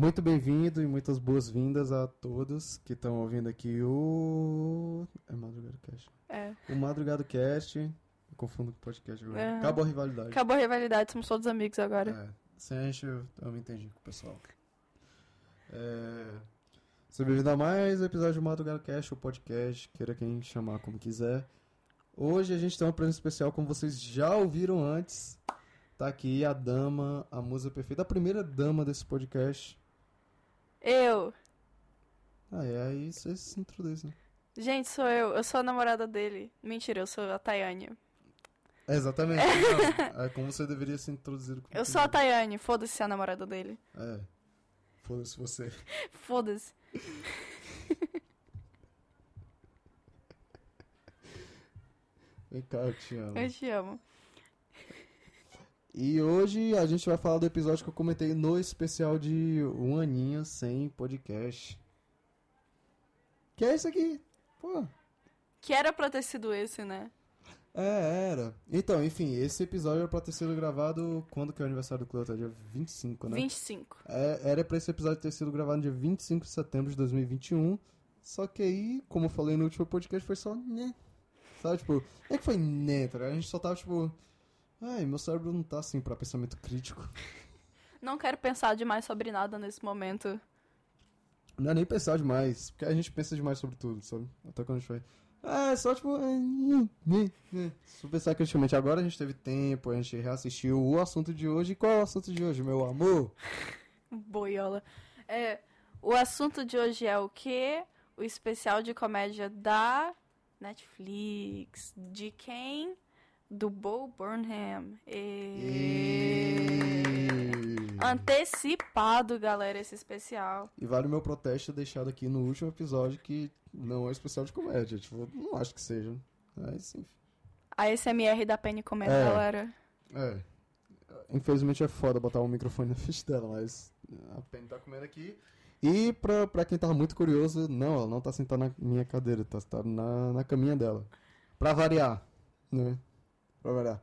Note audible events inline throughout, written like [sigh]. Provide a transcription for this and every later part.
Muito bem-vindo e muitas boas-vindas a todos que estão ouvindo aqui o. É Madrugado Cast. É. O Madrugado Cast. Eu confundo com o podcast agora. É. Acabou a rivalidade. Acabou a rivalidade, somos todos amigos agora. É. Sem a gente, eu, eu me entendi com o pessoal. É. Seja bem-vindo a mais um episódio do Madrugado Cast, o podcast, queira quem chamar como quiser. Hoje a gente tem uma presença especial, como vocês já ouviram antes. Tá aqui a dama, a musa perfeita, a primeira dama desse podcast. Eu. Ah, é aí você se introduz, né? Gente, sou eu. Eu sou a namorada dele. Mentira, eu sou a Tayane. É, exatamente. Não, é como você deveria se introduzir. como Eu sou a. Tayane. Foda-se a namorada dele. É. Foda-se você. Foda-se. Vem cá, eu te amo. Eu te amo. E hoje a gente vai falar do episódio que eu comentei no especial de um aninho sem podcast. Que é esse aqui. Pô. Que era pra ter sido esse, né? É, era. Então, enfim, esse episódio era pra ter sido gravado quando que é o aniversário do Cleuta? Dia 25, né? 25. É, era pra esse episódio ter sido gravado no dia 25 de setembro de 2021. Só que aí, como eu falei no último podcast, foi só né. Sabe, tipo, é que foi né, tá? A gente só tava tipo. Ai, meu cérebro não tá assim pra pensamento crítico. [laughs] Não quero pensar demais sobre nada nesse momento. Não é nem pensar demais, porque a gente pensa demais sobre tudo, sabe? Até quando a gente foi. É, só tipo. é. Se eu pensar criticamente, agora a gente teve tempo, a gente reassistiu o assunto de hoje. E qual é o assunto de hoje, meu amor? [laughs] Boiola. É, o assunto de hoje é o quê? O especial de comédia da Netflix. De quem? Do Bo Burnham. E... E... Antecipado, galera, esse especial. E vale o meu protesto deixado aqui no último episódio que não é especial de comédia. Tipo, não acho que seja. Mas sim. A SMR da Penny comendo, É. galera. É. Infelizmente é foda botar um microfone na frente dela, mas a Penny tá comendo aqui. E pra, pra quem tava muito curioso, não, ela não tá sentada na minha cadeira, tá sentada na, na caminha dela. Pra variar, né? Pra variar.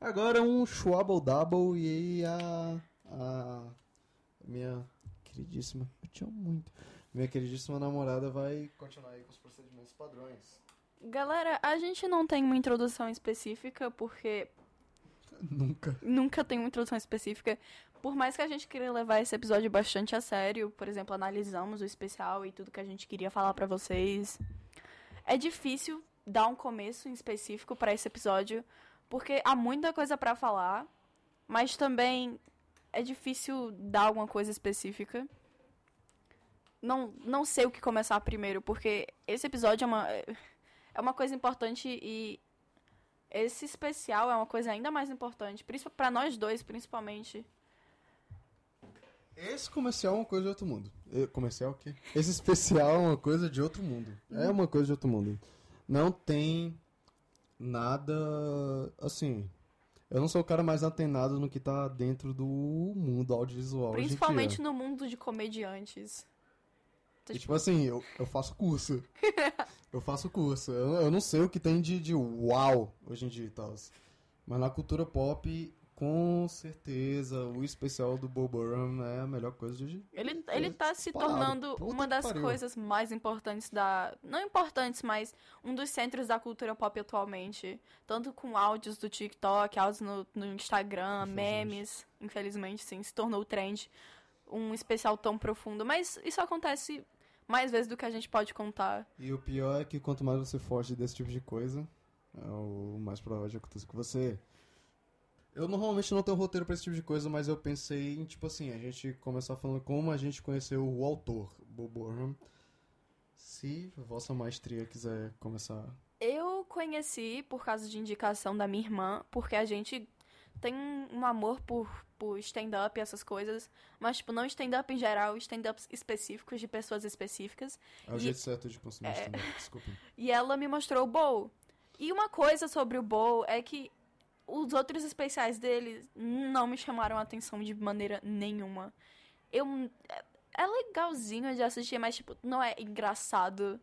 Agora um Schwabble Double e a. A. Minha queridíssima. Eu te amo muito. Minha queridíssima namorada vai continuar aí com os procedimentos padrões. Galera, a gente não tem uma introdução específica, porque [laughs] Nunca. nunca tem uma introdução específica. Por mais que a gente queria levar esse episódio bastante a sério, por exemplo, analisamos o especial e tudo que a gente queria falar pra vocês. É difícil dar um começo em específico pra esse episódio, porque há muita coisa pra falar, mas também é difícil dar alguma coisa específica. Não, não sei o que começar primeiro, porque esse episódio é uma, é uma coisa importante e esse especial é uma coisa ainda mais importante, pra nós dois, principalmente. Esse comercial é uma coisa de outro mundo. Comercial o quê? Esse especial é uma coisa de outro mundo. É uma coisa de outro mundo. Não tem nada. Assim. Eu não sou o cara mais antenado no que tá dentro do mundo audiovisual. Principalmente no mundo de comediantes. E, tipo assim, eu, eu faço curso. [laughs] eu faço curso. Eu, eu não sei o que tem de, de uau hoje em dia e tal. Mas na cultura pop, com certeza, o especial do Bob Burnham é a melhor coisa de hoje. Ele, ele tá se Disparado. tornando Puta uma das pariu. coisas mais importantes da. Não importantes, mas um dos centros da cultura pop atualmente. Tanto com áudios do TikTok, áudios no, no Instagram, Infelizmente. memes. Infelizmente, sim, se tornou trend. Um especial tão profundo. Mas isso acontece mais vezes do que a gente pode contar. E o pior é que quanto mais você foge desse tipo de coisa, é o mais provável de acontecer com você. Eu normalmente não tenho roteiro pra esse tipo de coisa, mas eu pensei em, tipo assim, a gente começar falando como a gente conheceu o autor, Bob Burnham. Se vossa maestria quiser começar. Eu conheci por causa de indicação da minha irmã, porque a gente tem um amor por, por stand-up e essas coisas, mas, tipo, não stand-up em geral, stand-ups específicos de pessoas específicas. É o E- jeito certo de consumir é... também, desculpa. [laughs] E ela me mostrou o Bowl. E uma coisa sobre o Bowl é que os outros especiais dele não me chamaram a atenção de maneira nenhuma. Eu. é- É legalzinho de assistir, mas, tipo, não é engraçado.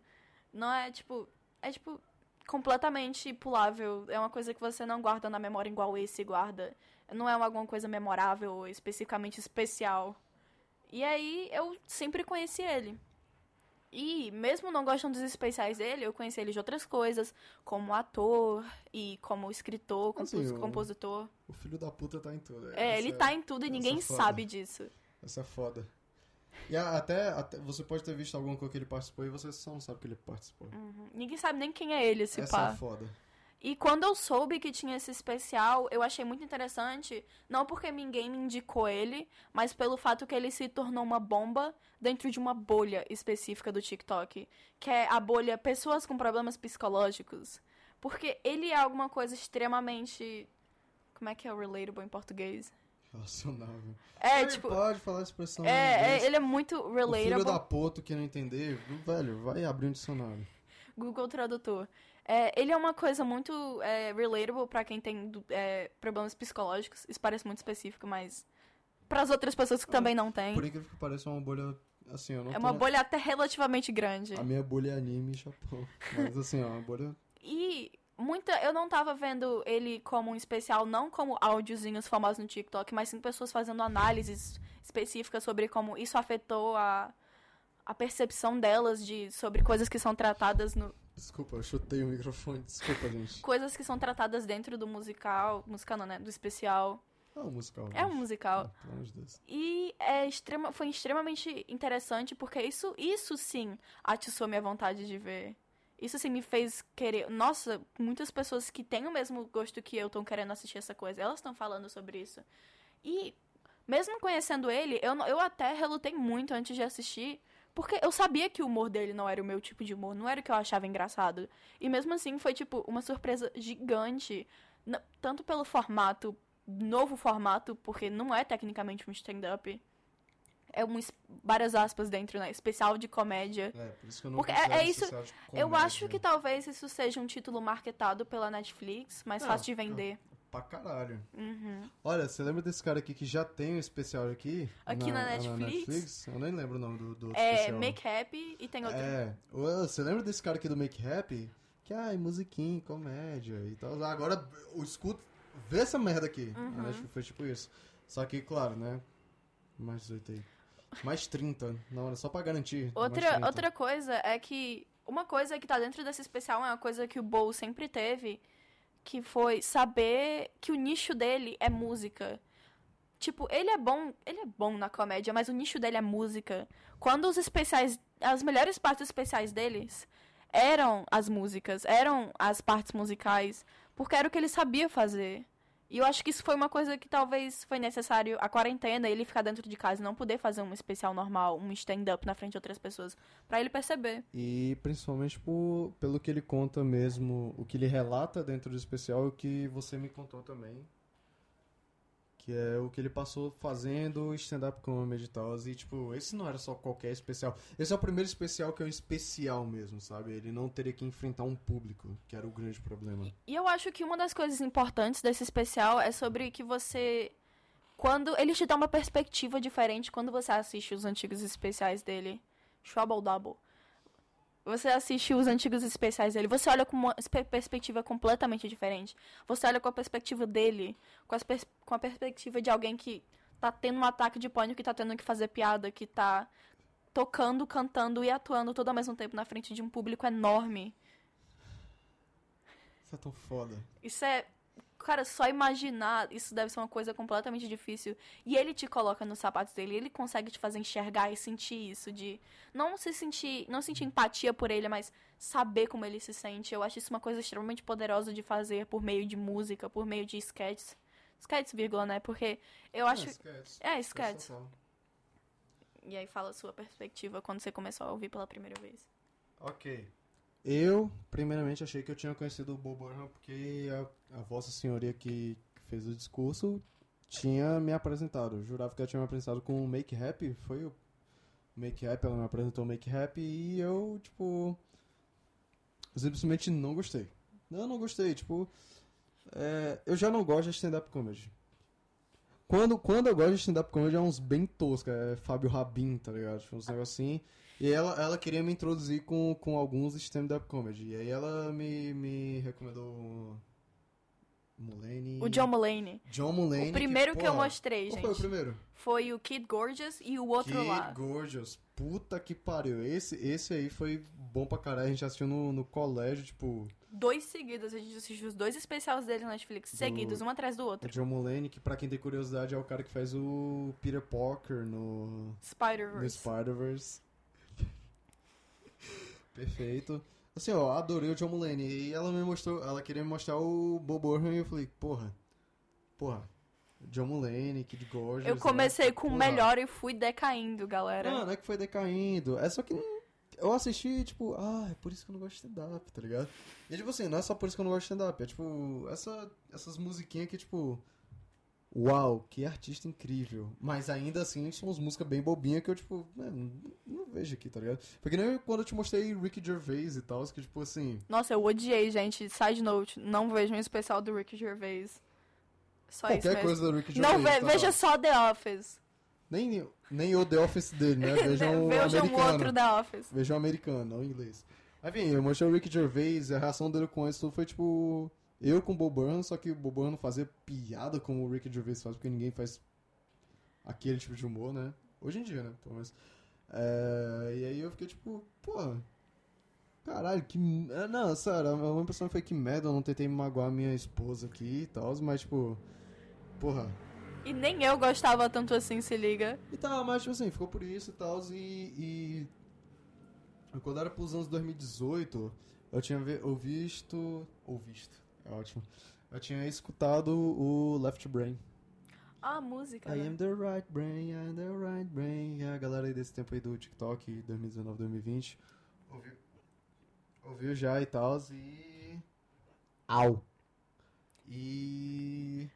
Não é, tipo. É, tipo, completamente pulável. É uma coisa que você não guarda na memória igual esse guarda. Não é uma- alguma coisa memorável ou especificamente especial. E aí eu sempre conheci ele. E mesmo não gostando dos especiais dele, eu conheci ele de outras coisas, como ator e como escritor, compos Assim, compositor. O filho da puta tá em tudo. É, Essa ele tá em tudo e ninguém é foda. sabe disso. Essa é foda. E até, até você pode ter visto alguma coisa que ele participou e você só não sabe que ele participou. Uhum. Ninguém sabe nem quem é ele, esse Essa pá. é foda. E quando eu soube que tinha esse especial, eu achei muito interessante, não porque ninguém me indicou ele, mas pelo fato que ele se tornou uma bomba dentro de uma bolha específica do TikTok, que é a bolha pessoas com problemas psicológicos. Porque ele é alguma coisa extremamente como é que é o relatable em português? Relacionável. É, Ele tipo, pode falar expressão em é, é, ele é muito O filho relatable. da puta que não entender, velho, vai abrir um dicionário. Google Tradutor. É, ele é uma coisa muito é, relatable pra quem tem é, problemas psicológicos. Isso parece muito específico, mas para as outras pessoas que também não têm. Por incrível que pareça, é uma bolha. Assim, eu não É uma na- bolha até relativamente grande. A minha bolha é anime Japão. Mas assim, ó, uma bolha. [laughs] E muita. Eu não tava vendo ele como um especial, não como áudiozinhos famosos no TikTok, mas sim pessoas fazendo análises específicas sobre como isso afetou a, a percepção delas de sobre coisas que são tratadas no. Desculpa, eu chutei o microfone, desculpa, gente. [laughs] coisas que são tratadas dentro do musical. Musical não, né? Do especial. É um musical. É um musical. Ah, Pelo amor de Deus. E é extrema, foi extremamente interessante porque isso, isso sim atiçou minha vontade de ver. Isso sim me fez querer. Nossa, muitas pessoas que têm o mesmo gosto que eu estão querendo assistir essa coisa. Elas estão falando sobre isso. E mesmo conhecendo ele, eu, eu até relutei muito antes de assistir. Porque eu sabia que o humor dele não era o meu tipo de humor, não era o que eu achava engraçado. E mesmo assim foi, tipo, uma surpresa gigante. Tanto pelo formato, novo formato, porque não é tecnicamente um stand-up. É um, várias aspas dentro, né? Especial de comédia. É, por isso que eu não Porque é- é isso- Eu acho que talvez isso seja um título marketado pela Netflix, mais Não, fácil de vender. Pra caralho. Uhum. Olha, você lembra desse cara aqui que já tem um especial aqui? Aqui na Netflix? Eu nem lembro o nome do, do É especial. Make Happy e tem outro. É. Você lembra desse cara aqui do Make Happy? Que, ai, musiquinha, comédia e tal. Agora, o escuta... Vê essa merda aqui. Uhum. A Netflix foi tipo isso. Só que, claro, né? Mais 18 aí. Mais 30. Não, era só pra garantir. Outra, 30. outra coisa é que. Uma coisa que tá dentro desse especial é uma coisa que o Bowl sempre teve, que foi saber que o nicho dele é música. Tipo, ele é bom, ele é bom na comédia, mas o nicho dele é música. Quando os especiais, as melhores partes especiais deles eram as músicas, eram as partes musicais, porque era o que ele sabia fazer. E eu acho que isso foi uma coisa que talvez foi necessário a quarentena, ele ficar dentro de casa e não poder fazer um especial normal, um stand-up na frente de outras pessoas, pra ele perceber. E principalmente por, pelo que ele conta mesmo, o que ele relata dentro do especial e o que você me contou também. Que é o que ele passou fazendo stand-up comedy e tal. E, tipo, esse não era só qualquer especial. Esse é o primeiro especial que é um especial mesmo, sabe? Ele não teria que enfrentar um público, que era o grande problema. E eu acho que uma das coisas importantes desse especial é sobre que você. Quando. Ele te dá uma perspectiva diferente quando você assiste os antigos especiais dele. Trouble Double. Você assiste os antigos especiais dele, você olha com uma perspectiva completamente diferente. Você olha com a perspectiva dele, com, pers- com a perspectiva de alguém que tá tendo um ataque de pânico, que tá tendo que fazer piada, que tá tocando, cantando e atuando todo ao mesmo tempo na frente de um público enorme. Isso é tão foda. Isso é. Cara, só imaginar, isso deve ser uma coisa completamente difícil. E ele te coloca nos sapatos dele, ele consegue te fazer enxergar e sentir isso, de não se sentir, não sentir empatia por ele, mas saber como ele se sente. Eu acho isso uma coisa extremamente poderosa de fazer por meio de música, por meio de sketches. Sketches, vírgula, né? Porque eu acho. É, sketch. É, sketches. E aí fala a sua perspectiva quando você começou a ouvir pela primeira vez. Ok. Eu, primeiramente, achei que eu tinha conhecido o Bob porque a, a vossa senhoria que, fez o discurso tinha me apresentado. Eu jurava que ela tinha me apresentado com o Make Happy. Foi o Make Happy, ela me apresentou o Make Happy e eu, tipo. Simplesmente não gostei. Não, não gostei. Tipo, é, eu já não gosto de stand-up comedy. Quando, quando eu gosto de stand-up comedy é uns bem tosca, é Fábio Rabin, tá ligado? Tipo, uns negócios assim. E ela, ela queria me introduzir com, com alguns stand-up comedy. E aí ela me, me recomendou Mulaney. O John Mulaney. John Mulaney. O primeiro que, eu porra, mostrei, Qual gente. foi o primeiro? Foi o Kid Gorgeous e o outro Kid lá. Gorgeous. Puta que pariu. Esse, esse aí foi bom pra caralho. A gente assistiu no, no colégio, tipo. Dois seguidos, a gente assistiu os dois especiais dele na Netflix, Do- seguidos, um atrás do O outro. John Mulaney, que pra quem tem curiosidade é o cara que faz o Peter Parker no, no Spider-Verse. Spider-Verse. [laughs] Perfeito. Assim, ó, adorei o John Mulaney. E ela me mostrou, ela queria me mostrar o Bob Burnham e eu falei, porra, porra, John Mulaney, Kid Gorgeous. Eu comecei né? com o melhor e fui decaindo, galera. Não, não é que foi decaindo. É só que eu assisti, tipo, ah, é por isso que eu não gosto de stand-up, tá ligado? E tipo assim, não é só por isso que eu não gosto de stand-up. É tipo, essa, essas musiquinhas que, tipo. Uau, que artista incrível. Mas ainda assim são umas músicas bem bobinhas que eu, tipo, né, não, não vejo aqui, tá ligado? Porque nem quando eu te mostrei Ricky Gervais e tal, que, tipo assim. Nossa, eu odiei, gente. Side note, não vejam o especial do Ricky Gervais. Só qualquer coisa do Ricky Gervais. não, ve- tá? veja só The Office. Nem, nem o The Office dele, né? [laughs] Vejam o americano. outro The Office. Vejam o americano, não o inglês. Mas enfim, eu mostrei o Ricky Gervais e a reação dele com isso foi tipo. Eu com o Bob Burnham, só que o Bob Burnham fazia piada como o Ricky Gervais faz, porque ninguém faz aquele tipo de humor, né? Hoje em dia, né? Pelo menos. É, e aí eu fiquei tipo, pô. Caralho, que. é, Não, sério, a minha impressão foi que merda, eu não tentei magoar minha esposa aqui e tal, mas tipo. Porra. E nem eu gostava tanto assim, se liga. E tá, mas tipo assim, ficou por isso e tal, e, e. Quando era pros anos 2018, eu tinha ve- ou visto. Ou visto, é ótimo. Eu tinha escutado o Left Brain. Ah, a música. I né? am the right brain, I am the right brain. E a galera aí desse tempo aí do TikTok, 2019, 2020, ouviu, ouviu já e tal, e. Au! E.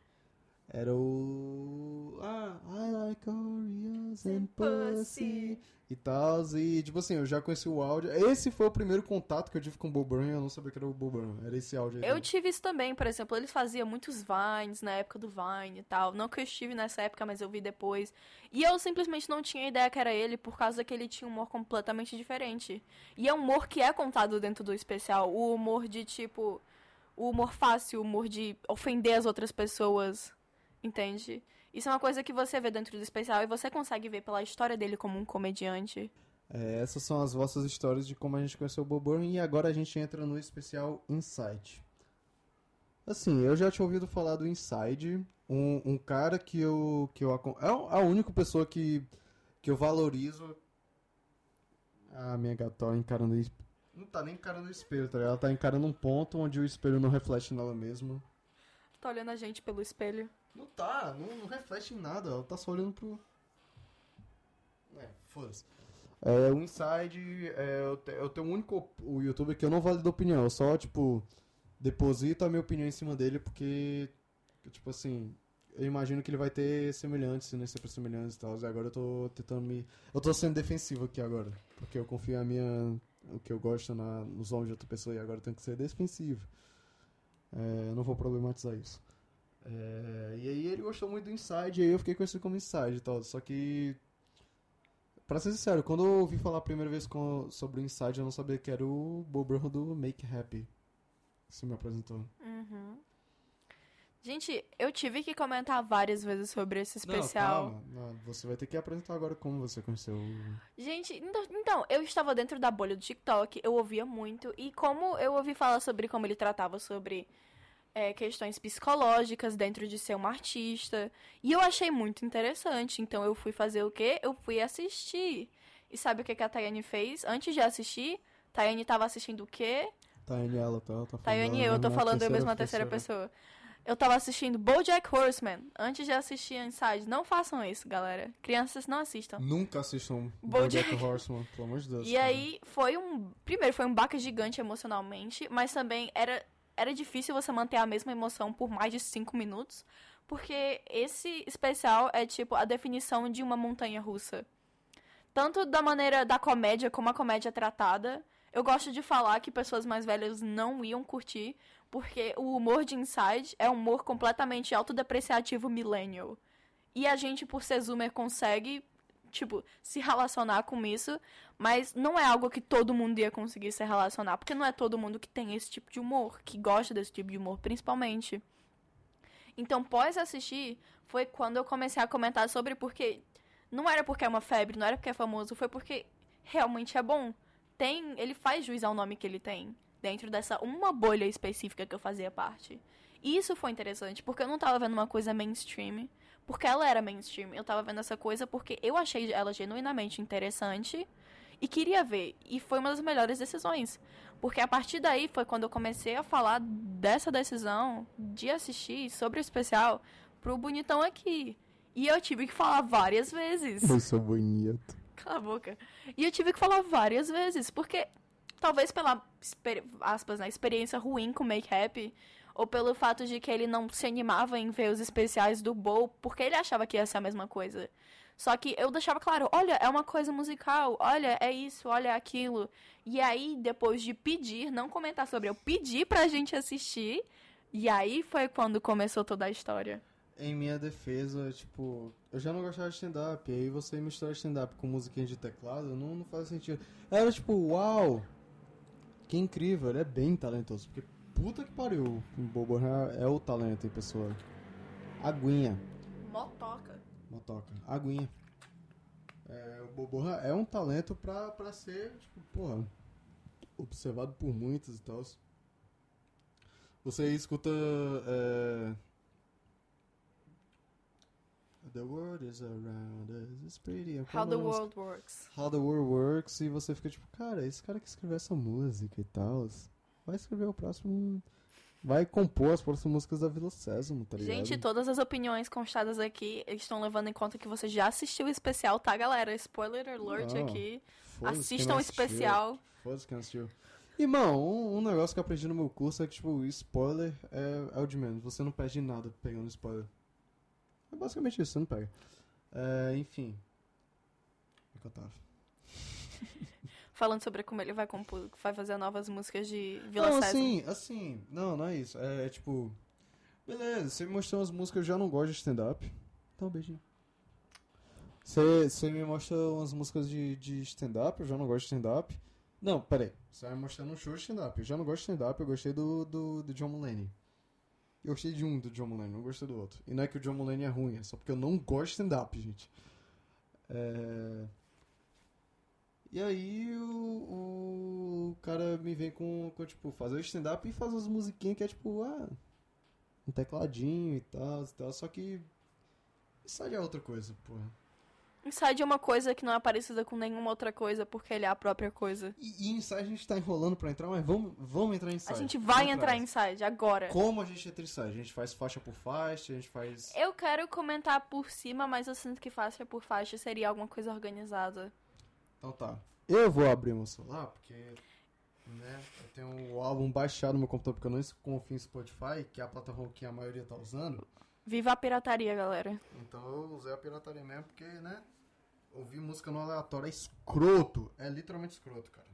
Era o. Ah, I like Oreos and pussy. E tal, e tipo assim, eu já conheci o áudio. Esse foi o primeiro contato que eu tive com o Bob Burnham, eu não sabia que era o Bob Burnham. Era esse áudio aí. Eu tive isso também, por exemplo, eles faziam muitos Vines na época do Vine e tal. Não que eu estive nessa época, mas eu vi depois. E eu simplesmente não tinha ideia que era ele, por causa que ele tinha um humor completamente diferente. E é um humor que é contado dentro do especial. O humor de, tipo. O humor fácil, o humor de ofender as outras pessoas. Entende? Isso é uma coisa que você vê dentro do especial e você consegue ver pela história dele como um comediante. É, essas são as vossas histórias de como a gente conheceu o Bob Burnham e agora a gente entra no especial Inside. Assim, eu já tinha ouvido falar do Inside, um, um cara que eu, que eu acom- é a única pessoa que, que eu valorizo. Ah, minha gata tá encarando. Não tá nem encarando o espelho, tá ligado? Ela tá encarando um ponto onde o espelho não reflete nela mesma. Tá olhando a gente pelo espelho. Não tá, não, não reflete em nada, ela tá só olhando pro. É, foda-se. É, o Inside, é, eu, te- eu tenho um único o youtuber que eu não valido opinião, eu só, tipo, deposito a minha opinião em cima dele porque, tipo assim, eu imagino que ele vai ter semelhantes, se não ser semelhantes e tal, e agora eu tô tentando me... Eu tô sendo defensivo aqui agora, porque eu confio a minha... o que eu gosto na, nos olhos de outra pessoa e agora eu tenho que ser defensivo. É, eu não vou problematizar isso. É, e aí ele gostou muito do Inside, e aí eu fiquei conhecido como Inside e tal. Só que. Pra ser sincero, quando eu ouvi falar a primeira vez com- sobre o Inside, eu não sabia que era o Bob Burnham do Make Happy. Você me apresentou. Uhum. Gente, eu tive que comentar várias vezes sobre esse especial. Não, calma. Não, você vai ter que apresentar agora como você conheceu o. Gente, então, então, eu estava dentro da bolha do TikTok, eu ouvia muito, e como eu ouvi falar sobre como ele tratava sobre é, questões psicológicas dentro de ser um artista, e eu achei muito interessante, então eu fui fazer o quê? Eu fui assistir. E sabe o que, que a Tayane fez? Antes de assistir, Tayane estava assistindo o quê? Tayane, ela tá, ela tá falando. Tayane e eu, eu tô falando eu mesmo na terceira pessoa. Eu tava assistindo BoJack Horseman antes de assistir Inside. Não façam isso, galera. Crianças não assistam. Nunca assistam BoJack. BoJack Horseman, pelo amor de Deus. E cara. aí foi um. Primeiro, foi um baque gigante emocionalmente, mas também era, era difícil você manter a mesma emoção por mais de cinco minutos. Porque esse especial é tipo a definição de uma montanha russa. Tanto da maneira da comédia como a comédia tratada. Eu gosto de falar que pessoas mais velhas não iam curtir, porque o humor de Inside é um humor completamente autodepreciativo millennial. E a gente, por ser zoomer, consegue, tipo, se relacionar com isso, mas não é algo que todo mundo ia conseguir se relacionar, porque não é todo mundo que tem esse tipo de humor, que gosta desse tipo de humor, principalmente. Então, pós assistir, foi quando eu comecei a comentar sobre porque não era porque é uma febre, não era porque é famoso, foi porque realmente é bom. Tem, ele faz juiz ao nome que ele tem dentro dessa uma bolha específica que eu fazia parte. E isso foi interessante, porque eu não tava vendo uma coisa mainstream, porque ela era mainstream. Eu tava vendo essa coisa porque eu achei ela genuinamente interessante e queria ver. E foi uma das melhores decisões. Porque a partir daí foi quando eu comecei a falar dessa decisão de assistir sobre o especial pro Bonitão aqui. E eu tive que falar várias vezes. Eu sou bonito. Cala a boca. E eu tive que falar várias vezes, porque talvez pela aspas, né, experiência ruim com make-up, ou pelo fato de que ele não se animava em ver os especiais do Bow, porque ele achava que ia ser a mesma coisa. Só que eu deixava claro, olha, é uma coisa musical, olha, é isso, olha é aquilo. E aí, depois de pedir, não comentar sobre, eu pedi pra gente assistir, e aí foi quando começou toda a história. Em minha defesa, tipo, eu já não gostava de stand-up, e aí você mistura stand-up com musiquinha de teclado, não, não faz sentido. Era tipo, uau, que incrível, ele é bem talentoso, porque puta que pariu, o Bobo é, é o talento em pessoa. Aguinha. Motoca. Motoca. Aguinha. É, o Boborra é um talento pra, pra ser, tipo, porra, observado por muitos e tal. Você escuta. É... The world is around us, it's pretty. How the world works. How the world works, e você fica tipo, cara, esse cara que escreveu essa música e tal, vai escrever o próximo vai compor as próximas músicas da Vila Sésamo, tá ligado? Gente, todas as opiniões constadas aqui estão levando em conta que você já assistiu o especial, tá, galera? Spoiler alert Não, aqui. Assistam o especial. Foda-se quem assistiu. Irmão, um, um, negócio que eu aprendi no meu curso é que, tipo, spoiler é, é o de menos. Você não perde nada pegando spoiler. É basicamente isso, você não pega. É, enfim. O que eu tava? Falando sobre como ele vai compor, vai fazer novas músicas de Vila Não, assim, assim, não, não é isso. É, é tipo, beleza, você me mostrou umas músicas, eu já não gosto de stand-up. Então, beijinho. Você, você me mostra umas músicas de, de stand-up, eu já não gosto de stand-up. Não, peraí. Você vai me mostrar um show de stand-up. Eu já não gosto de stand-up, eu gostei do, do, do John Mulaney. Eu gostei de um do John Mulaney, não gostei do outro. E não é que o John Mulaney é ruim, é só porque eu não gosto de stand-up, gente. É... E aí o, o cara me vem com, com tipo, fazer o stand-up e fazer as musiquinhas que é tipo, ah, um tecladinho e tal, e tal. Só que Inside é outra coisa, porra. Inside é uma coisa que não é parecida com nenhuma outra coisa, porque ele é a própria coisa. E, e Inside a gente tá enrolando pra entrar, mas vamos, vamos entrar em Inside. A gente vai entrar em Inside agora. Como a gente entra em Inside? A gente faz faixa por faixa, a gente faz... Eu quero comentar por cima, mas eu sinto que faixa por faixa seria alguma coisa organizada. Então tá. Eu vou abrir meu celular, porque né, eu tenho o álbum baixado no meu computador, porque eu não confio em Spotify, que é a plataforma que a maioria tá usando. Viva a pirataria, galera. Então eu usei a pirataria mesmo, porque, né, ouvir música no aleatório é escroto. É literalmente escroto, cara.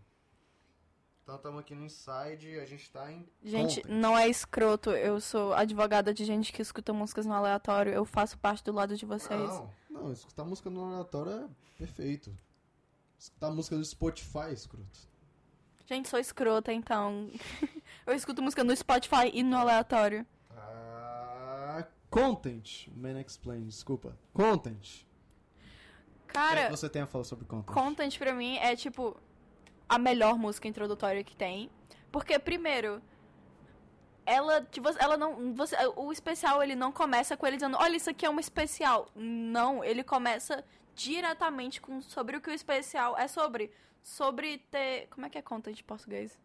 Então estamos aqui no Inside, a gente tá em. Gente, content. não é escroto. Eu sou advogada de gente que escuta músicas no aleatório. Eu faço parte do lado de vocês. Não, não, escutar música no aleatório é perfeito. Escutar música do Spotify, é escroto. Gente, sou escrota, então. [laughs] eu escuto música no Spotify e no aleatório. Ah, content. Man Explain, desculpa. Content. Cara. Que você tem a falar sobre content? Content pra mim é tipo a melhor música introdutória que tem. Porque, primeiro, ela, tipo, ela não. Você, o especial ele não começa com ele dizendo, olha, isso aqui é um especial. Não, ele começa diretamente com, sobre o que o especial é sobre. Sobre ter. Como é que é content em português?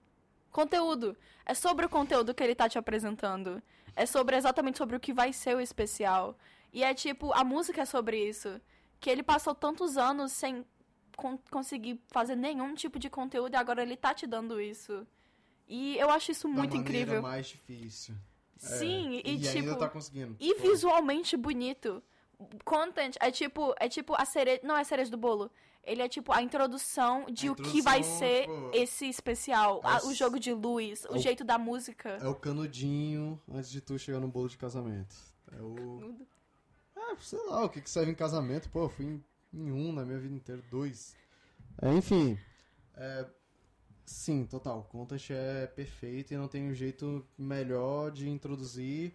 Conteúdo. É sobre o conteúdo que ele tá te apresentando. É sobre exatamente sobre o que vai ser o especial. E é tipo, a música é sobre isso. Que ele passou tantos anos sem con conseguir fazer nenhum tipo de conteúdo e agora ele tá te dando isso. E eu acho isso da muito incrível. mais difícil. Sim, é. e, e tipo. ainda tá conseguindo. E Pô. visualmente bonito. Content é tipo, é tipo a cereja, não é a cereja do bolo. Ele é tipo a introdução de A o que vai ser tipo, esse especial, é o o jogo de luz, o é o- jeito da música. É o canudinho antes de tu chegar no bolo de casamento. É o. É, sei lá, o que, que serve em casamento? Pô, eu fui em, em um na minha vida inteira, dois. É, enfim. É, sim, total. Content é perfeito e não tem um jeito melhor de introduzir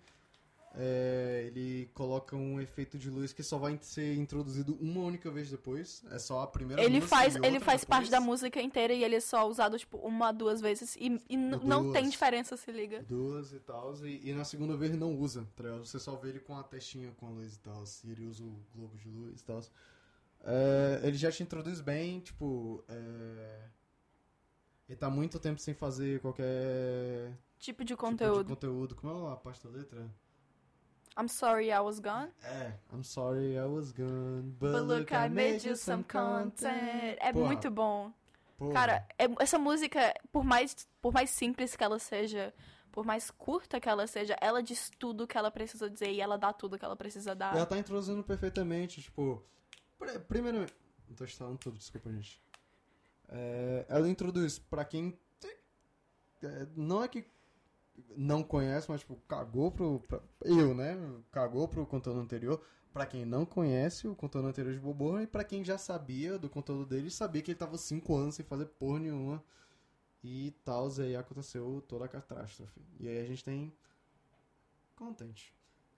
é, ele coloca um efeito de luz que só vai ser introduzido uma única vez depois. É só a primeira Ele faz, ele faz depois. parte da música inteira e ele é só usado, tipo, uma, duas vezes. E, e n- não Duas. tem diferença, se liga. Duas e tal. E, e na segunda vez ele não usa, tá? Você só vê ele com a testinha com a luz e tal. E ele usa o globo de luz e tal. É, ele já te introduz bem, tipo. É, ele tá muito tempo sem fazer qualquer Tipo de tipo conteúdo. de conteúdo. Como é a parte da letra? I'm sorry I was gone. É. I'm sorry I was gone, but, But look, I made you some content. É Porra, muito bom. porra. Cara, é- essa música, por mais, por mais simples que ela seja, por mais curta que ela seja, ela diz tudo que ela precisa dizer e ela dá tudo que ela precisa dar. Ela tá introduzindo perfeitamente, tipo. pri- Primeiramente. Não tô instalando tudo, desculpa, gente. É, ela introduz pra quem. é, não é que não conhece, mas tipo, cagou pro. pra- eu, né? Cagou pro conteúdo anterior. Pra quem não conhece o conteúdo anterior de Boborra e pra quem já sabia do conteúdo dele, sabia que ele tava 5 anos sem fazer porra nenhuma. E tal, aí aconteceu toda a catástrofe. E aí a gente tem Content.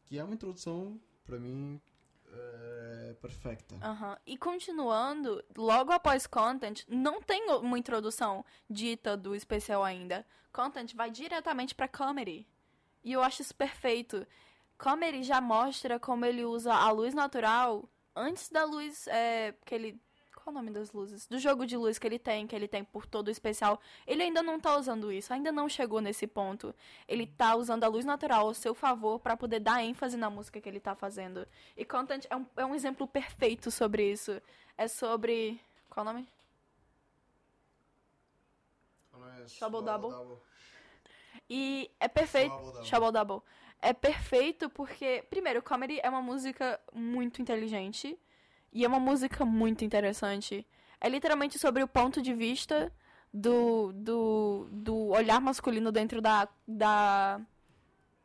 Que é uma introdução, pra mim, é, perfeita. Aham. E continuando, logo após Content, não tem uma introdução dita do especial ainda. Content vai diretamente pra Comedy. E eu acho isso perfeito. Comedy já mostra como ele usa a luz natural antes da luz é, que ele. Qual o nome das luzes? Do jogo de luz que ele tem, que ele tem por todo o especial. Ele ainda não tá usando isso, ainda não chegou nesse ponto. Ele tá usando a luz natural ao seu favor pra poder dar ênfase na música que ele tá fazendo. E Content é um, é um exemplo perfeito sobre isso. É sobre. Qual o nome? Trouble Double. E é perfeito. Trouble Double. É perfeito porque, primeiro, Comedy é uma música muito inteligente e é uma música muito interessante. É literalmente sobre o ponto de vista do, do, do olhar masculino dentro da, da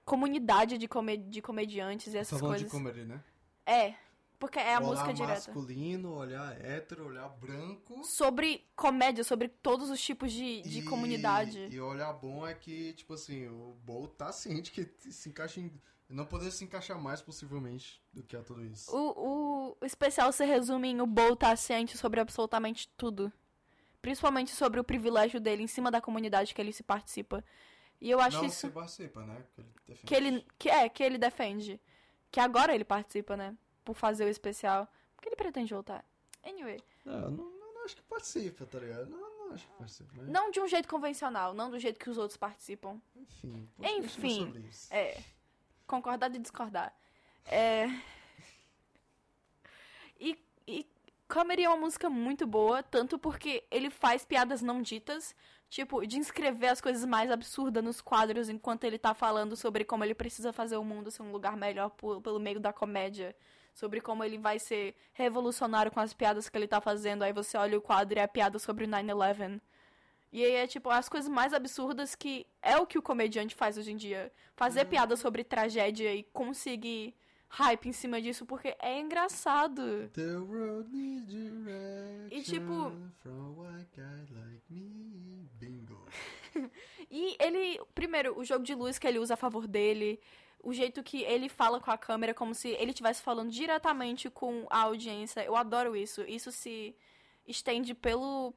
comunidade de, come, de comediantes e essas Salão coisas. de comedy, né? É, porque é a olhar música direta. masculino, olhar hétero, olhar branco. Sobre comédia, sobre todos os tipos de, de e, comunidade. E olhar bom é que, tipo assim, o Bowl tá ciente que se encaixa em... Não poderia se encaixar mais, possivelmente, do que a tudo isso. O, o, o especial se resume em o Bo tá ciente sobre absolutamente tudo. Principalmente sobre o privilégio dele em cima da comunidade que ele se participa. E eu acho não isso se participa, né? Que ele defende. que ele que é que ele defende. Que agora ele participa, né? Por fazer o especial. Porque ele pretende voltar. Anyway. Não, não, não, acho que participa, tá ligado? Não, não acho que participa, né? Não de um jeito convencional, não do jeito que os outros participam. Enfim. Enfim, continua sobre isso. É. Concordar e discordar. É. [laughs] E, e Comedy é uma música muito boa, tanto porque ele faz piadas não ditas, tipo, de escrever as coisas mais absurdas nos quadros enquanto ele tá falando sobre como ele precisa fazer o mundo ser um lugar melhor por- pelo meio da comédia. Sobre como ele vai ser revolucionário com as piadas que ele tá fazendo. Aí você olha o quadro e é a piada sobre o 9-11. E aí é tipo as coisas mais absurdas que é o que o comediante faz hoje em dia. Fazer piada sobre tragédia e conseguir hype em cima disso, porque é engraçado. The road needs E, tipo- from a guy like me. Bingo. [laughs] E ele, primeiro, o jogo de luz que ele usa a favor dele, o jeito que ele fala com a câmera, como se ele estivesse falando diretamente com a audiência. Eu adoro isso. Isso se estende pelo,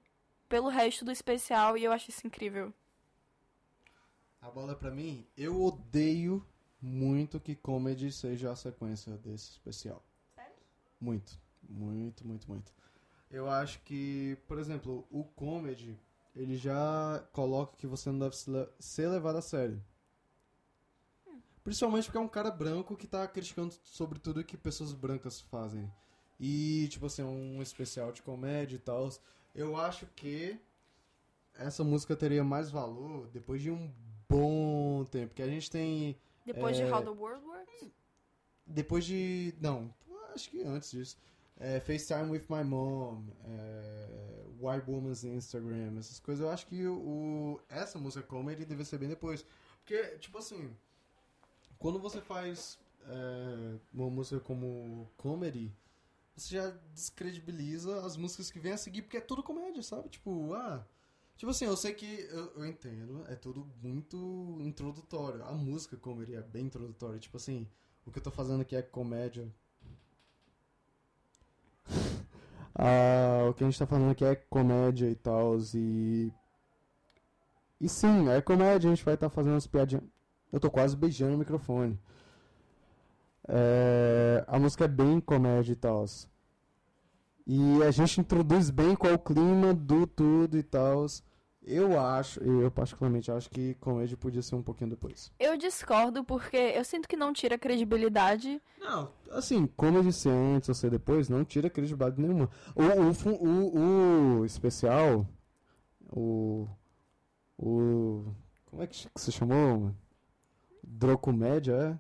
pelo resto do especial e eu acho isso incrível. A bola é pra mim, eu odeio muito que comedy seja a sequência desse especial. Sério? Muito, muito, muito, muito. Eu acho que, por exemplo, o comedy, ele já coloca que você não deve ser levado a sério. Principalmente porque é um cara branco que tá criticando sobre tudo que pessoas brancas fazem. E, tipo assim, um especial de comédia e tal. Eu acho que essa música teria mais valor depois de um bom tempo. Porque a gente tem. Depois É. de How the World Works? Depois de. Não, acho que antes disso. É, FaceTime with my mom, é, White Woman's Instagram, essas coisas. Eu acho que o, essa música comedy deve ser bem depois. Porque, tipo assim, quando você faz é, uma música como comedy, você já descredibiliza as músicas que vêm a seguir, porque é tudo comédia, sabe? Tipo, ah. Tipo assim, eu sei que eu, eu entendo, é tudo muito introdutório. A música, como ele é bem introdutório, tipo assim, o que eu tô fazendo aqui é comédia. [laughs] ah, o que a gente tá falando aqui é comédia e tal, e. E sim, é comédia, a gente vai estar tá fazendo umas piadinhas. Eu tô quase beijando o microfone. É, a música é bem comédia e tal. E a gente introduz bem qual é o clima do tudo e tal. Eu acho, eu particularmente acho que comédia podia ser um pouquinho depois. Eu discordo porque eu sinto que não tira credibilidade. Não, assim, comedy ser antes ou ser depois não tira credibilidade nenhuma. O, o, o, o especial, o, o, como é que se chamou? Drocomédia, é?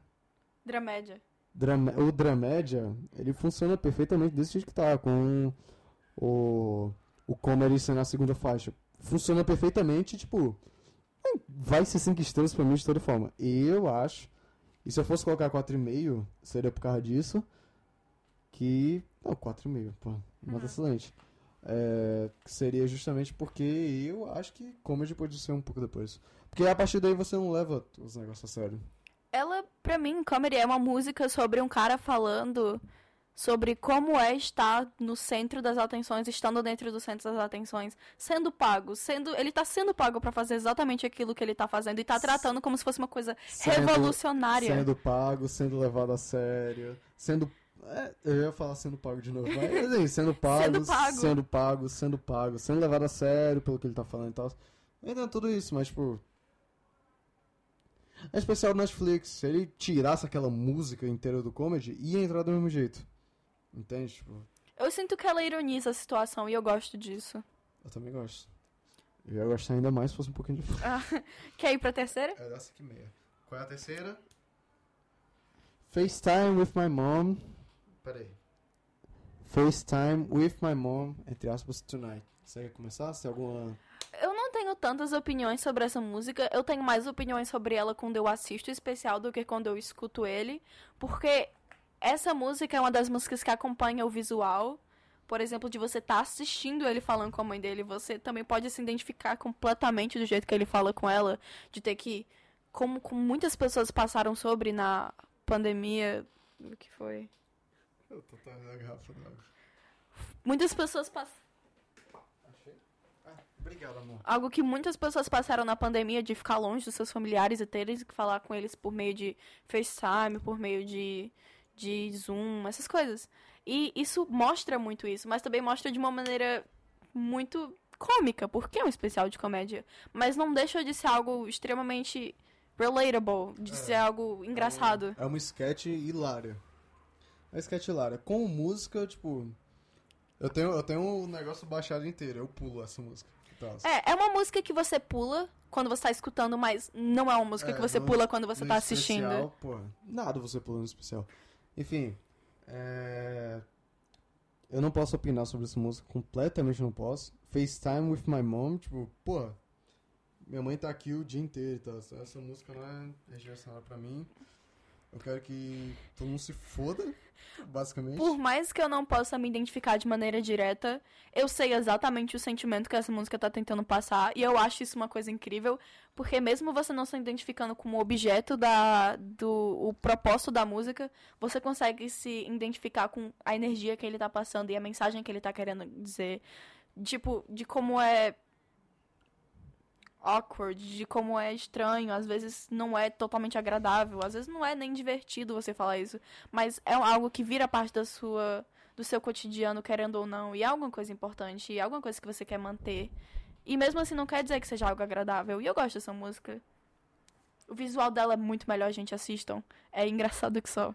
Dramédia. Drama, o Dramédia, ele funciona perfeitamente desse jeito que tá, com o, o comedy sendo a segunda faixa funciona perfeitamente, tipo, vai ser 5 estrelas pra mim de toda forma. Eu acho, e se eu fosse colocar 4,5, seria por causa disso, que... Não, 4,5, pô, nota uhum. excelente. É, seria justamente porque eu acho que comedy pode ser um pouco depois. Porque a partir daí você não leva os negócios a sério. Ela, pra mim, comedy é uma música sobre um cara falando sobre como é estar no centro das atenções, estando dentro do centro das atenções, sendo pago, sendo ele está sendo pago para fazer exatamente aquilo que ele está fazendo e está tratando como se fosse uma coisa sendo, revolucionária. Sendo pago, sendo levado a sério, sendo é, eu ia falar sendo pago de novo, mas assim, sendo [laughs] pago, sendo pago, sendo pago, sendo pago, sendo levado a sério pelo que ele tá falando e tal. Ainda tudo isso, mas tipo, é especial do Netflix. Se ele tirasse aquela música inteira do comedy, ia entrar do mesmo jeito. Entende? Tipo... Eu sinto que ela ironiza a situação e eu gosto disso. Eu também gosto. Eu ia gostar ainda mais se fosse um pouquinho de. Ah, [laughs] quer ir pra terceira? É dessa aqui meia. Qual é a terceira? FaceTime with my mom. Peraí. FaceTime with my mom, entre aspas, tonight. Você quer começar? Se alguma. Tenho tantas opiniões sobre essa música. Eu tenho mais opiniões sobre ela quando eu assisto o especial do que quando eu escuto ele. Porque essa música é uma das músicas que acompanha o visual. Por exemplo, de você estar tá assistindo ele falando com a mãe dele, você também pode se identificar completamente do jeito que ele fala com ela, de ter que como, como muitas pessoas passaram sobre na pandemia, o que foi? Eu tô na garrafa d'água. Muitas pessoas passaram Obrigado, amor. Algo que muitas pessoas passaram na pandemia de ficar longe dos seus familiares e terem que falar com eles por meio de FaceTime, por meio de de Zoom, essas coisas. E isso mostra muito isso, mas também mostra de uma maneira muito cômica, porque é um especial de comédia. Mas não deixa de ser algo extremamente relatable, de é, ser algo engraçado. É, um, é uma sketch hilária. É uma sketch hilária. Com música, tipo. Eu tenho, eu tenho um negócio baixado inteiro, eu pulo essa música. É, é uma música que você pula quando você tá escutando, mas não é uma música é, que você no, pula quando você tá assistindo. Especial, pô, nada você pula no especial. Enfim, é... eu não posso opinar sobre essa música, completamente não posso. FaceTime with my mom, tipo, pô, minha mãe tá aqui o dia inteiro, tá? Essa música não é redirecionada pra mim. Eu quero que todo mundo se foda, basicamente. Por mais que eu não possa me identificar de maneira direta, eu sei exatamente o sentimento que essa música tá tentando passar. E eu acho isso uma coisa incrível, porque mesmo você não se identificando como objeto da, do o propósito da música, você consegue se identificar com a energia que ele tá passando e a mensagem que ele tá querendo dizer. Tipo, de como é awkward, de como é estranho, às vezes não é totalmente agradável, às vezes não é nem divertido você falar isso, mas é algo que vira parte da sua do seu cotidiano, querendo ou não, e é alguma coisa importante, e é alguma coisa que você quer manter. E mesmo assim não quer dizer que seja algo agradável. E eu gosto dessa música. O visual dela é muito melhor, gente, assistam. É engraçado que só.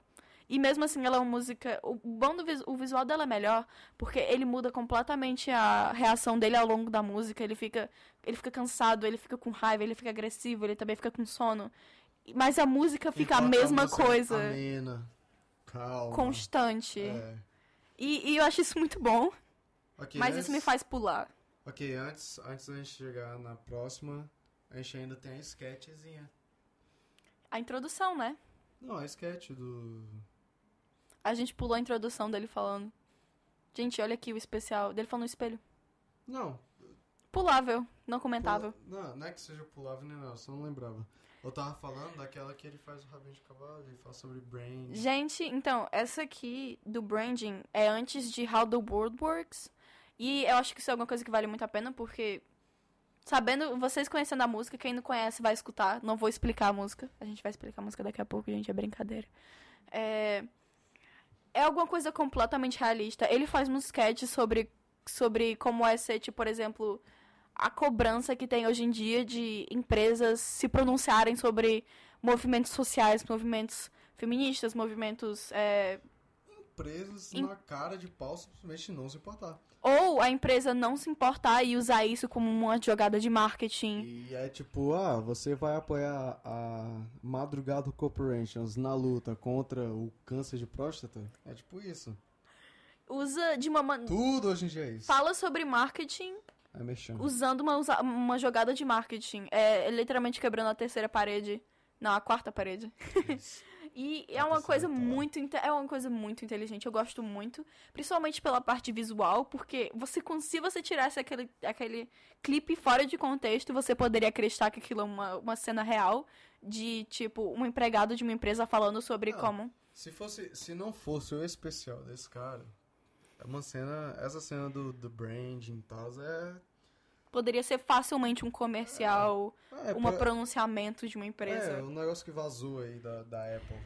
E mesmo assim, ela é uma música. O bom do vis... o visual dela é melhor, porque ele muda completamente a reação dele ao longo da música. Ele fica, ele fica cansado, ele fica com raiva, ele fica agressivo, ele também fica com sono. Mas a música fica a mesma a coisa. Amena, calma. Constante. É. E, e, eu acho isso muito bom. Okay, mas antes... isso me faz pular. Ok, antes, antes da gente chegar na próxima, a gente ainda tem a sketchzinha. A introdução, né? Não, a sketch do. A gente pulou a introdução dele falando. Gente, olha aqui o especial. Dele falando no espelho. Não. Pulável, não comentável. Pula- Não, não é que seja pulável nem não, eu só não lembrava. Eu tava falando daquela que ele faz o rabinho de cavalo e fala sobre brain. Gente, então, essa aqui do branding é antes de How the World Works. E eu acho que isso é alguma coisa que vale muito a pena, porque. Sabendo, vocês conhecendo a música, quem não conhece vai escutar. Não vou explicar a música. A gente vai explicar a música daqui a pouco, gente, é brincadeira. É. É alguma coisa completamente realista. Ele faz um sketch sobre, sobre como é ser, tipo, por exemplo, a cobrança que tem hoje em dia de empresas se pronunciarem sobre movimentos sociais, movimentos feministas, movimentos. é, Presos na cara de pau simplesmente não se importar. ou a empresa não se importar e usar isso como uma jogada de marketing. E é tipo, ah, você vai apoiar a Madrugada Corporations na luta contra o câncer de próstata? É tipo isso. Usa de uma maneira. Tudo hoje em dia é isso. Fala sobre marketing É mexendo. usando uma, uma jogada de marketing. É literalmente quebrando a terceira parede. Não, a quarta parede. [laughs] E é A uma coisa tá lá. muito é uma coisa muito inteligente. Eu gosto muito, principalmente pela parte visual, porque você se você tirasse aquele, aquele clipe fora de contexto, você poderia acreditar que aquilo é uma, uma cena real de tipo um empregado de uma empresa falando sobre Ah. como Se fosse, se não fosse o especial desse cara, é uma cena, essa cena do, do branding e tal, é... poderia ser facilmente um comercial, É, um pra- pronunciamento de uma empresa. É, um negócio que vazou aí da, da Apple.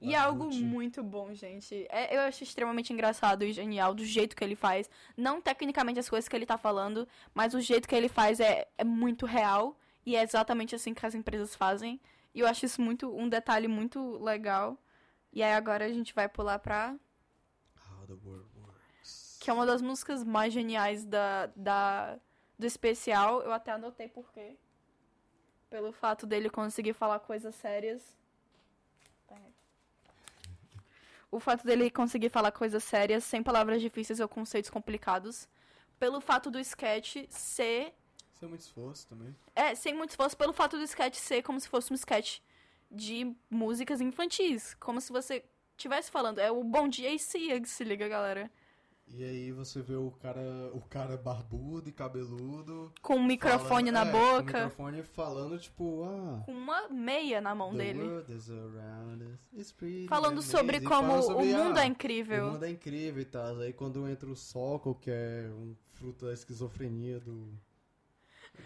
E é algo muito bom, gente. É, eu acho extremamente engraçado e genial do jeito que ele faz. Não tecnicamente as coisas que ele tá falando, mas o jeito que ele faz é, é muito real. E é exatamente assim que as empresas fazem. E eu acho isso muito um detalhe muito legal. E aí agora a gente vai pular pra. How the world works. Que é uma das músicas mais geniais da, da, do especial. Eu até anotei por quê. Pelo fato dele conseguir falar coisas sérias. O fato dele conseguir falar coisas sérias sem palavras difíceis ou conceitos complicados. Pelo fato do sketch ser. É muito esforço também. É, sem muito esforço, pelo fato do sketch ser como se fosse um sketch de músicas infantis. Como se você estivesse falando. É o Bom Dia e Cia, se liga, galera. E aí você vê o cara, o cara barbudo e cabeludo. Com um microfone falando- na é, Com o boca. microfone falando, tipo, ah... Com uma meia na mão dele. us. Falando sobre como sobre, o mundo ah, é incrível. O mundo é incrível e tal. Aí quando entra o Sokol, que é um fruto da esquizofrenia do...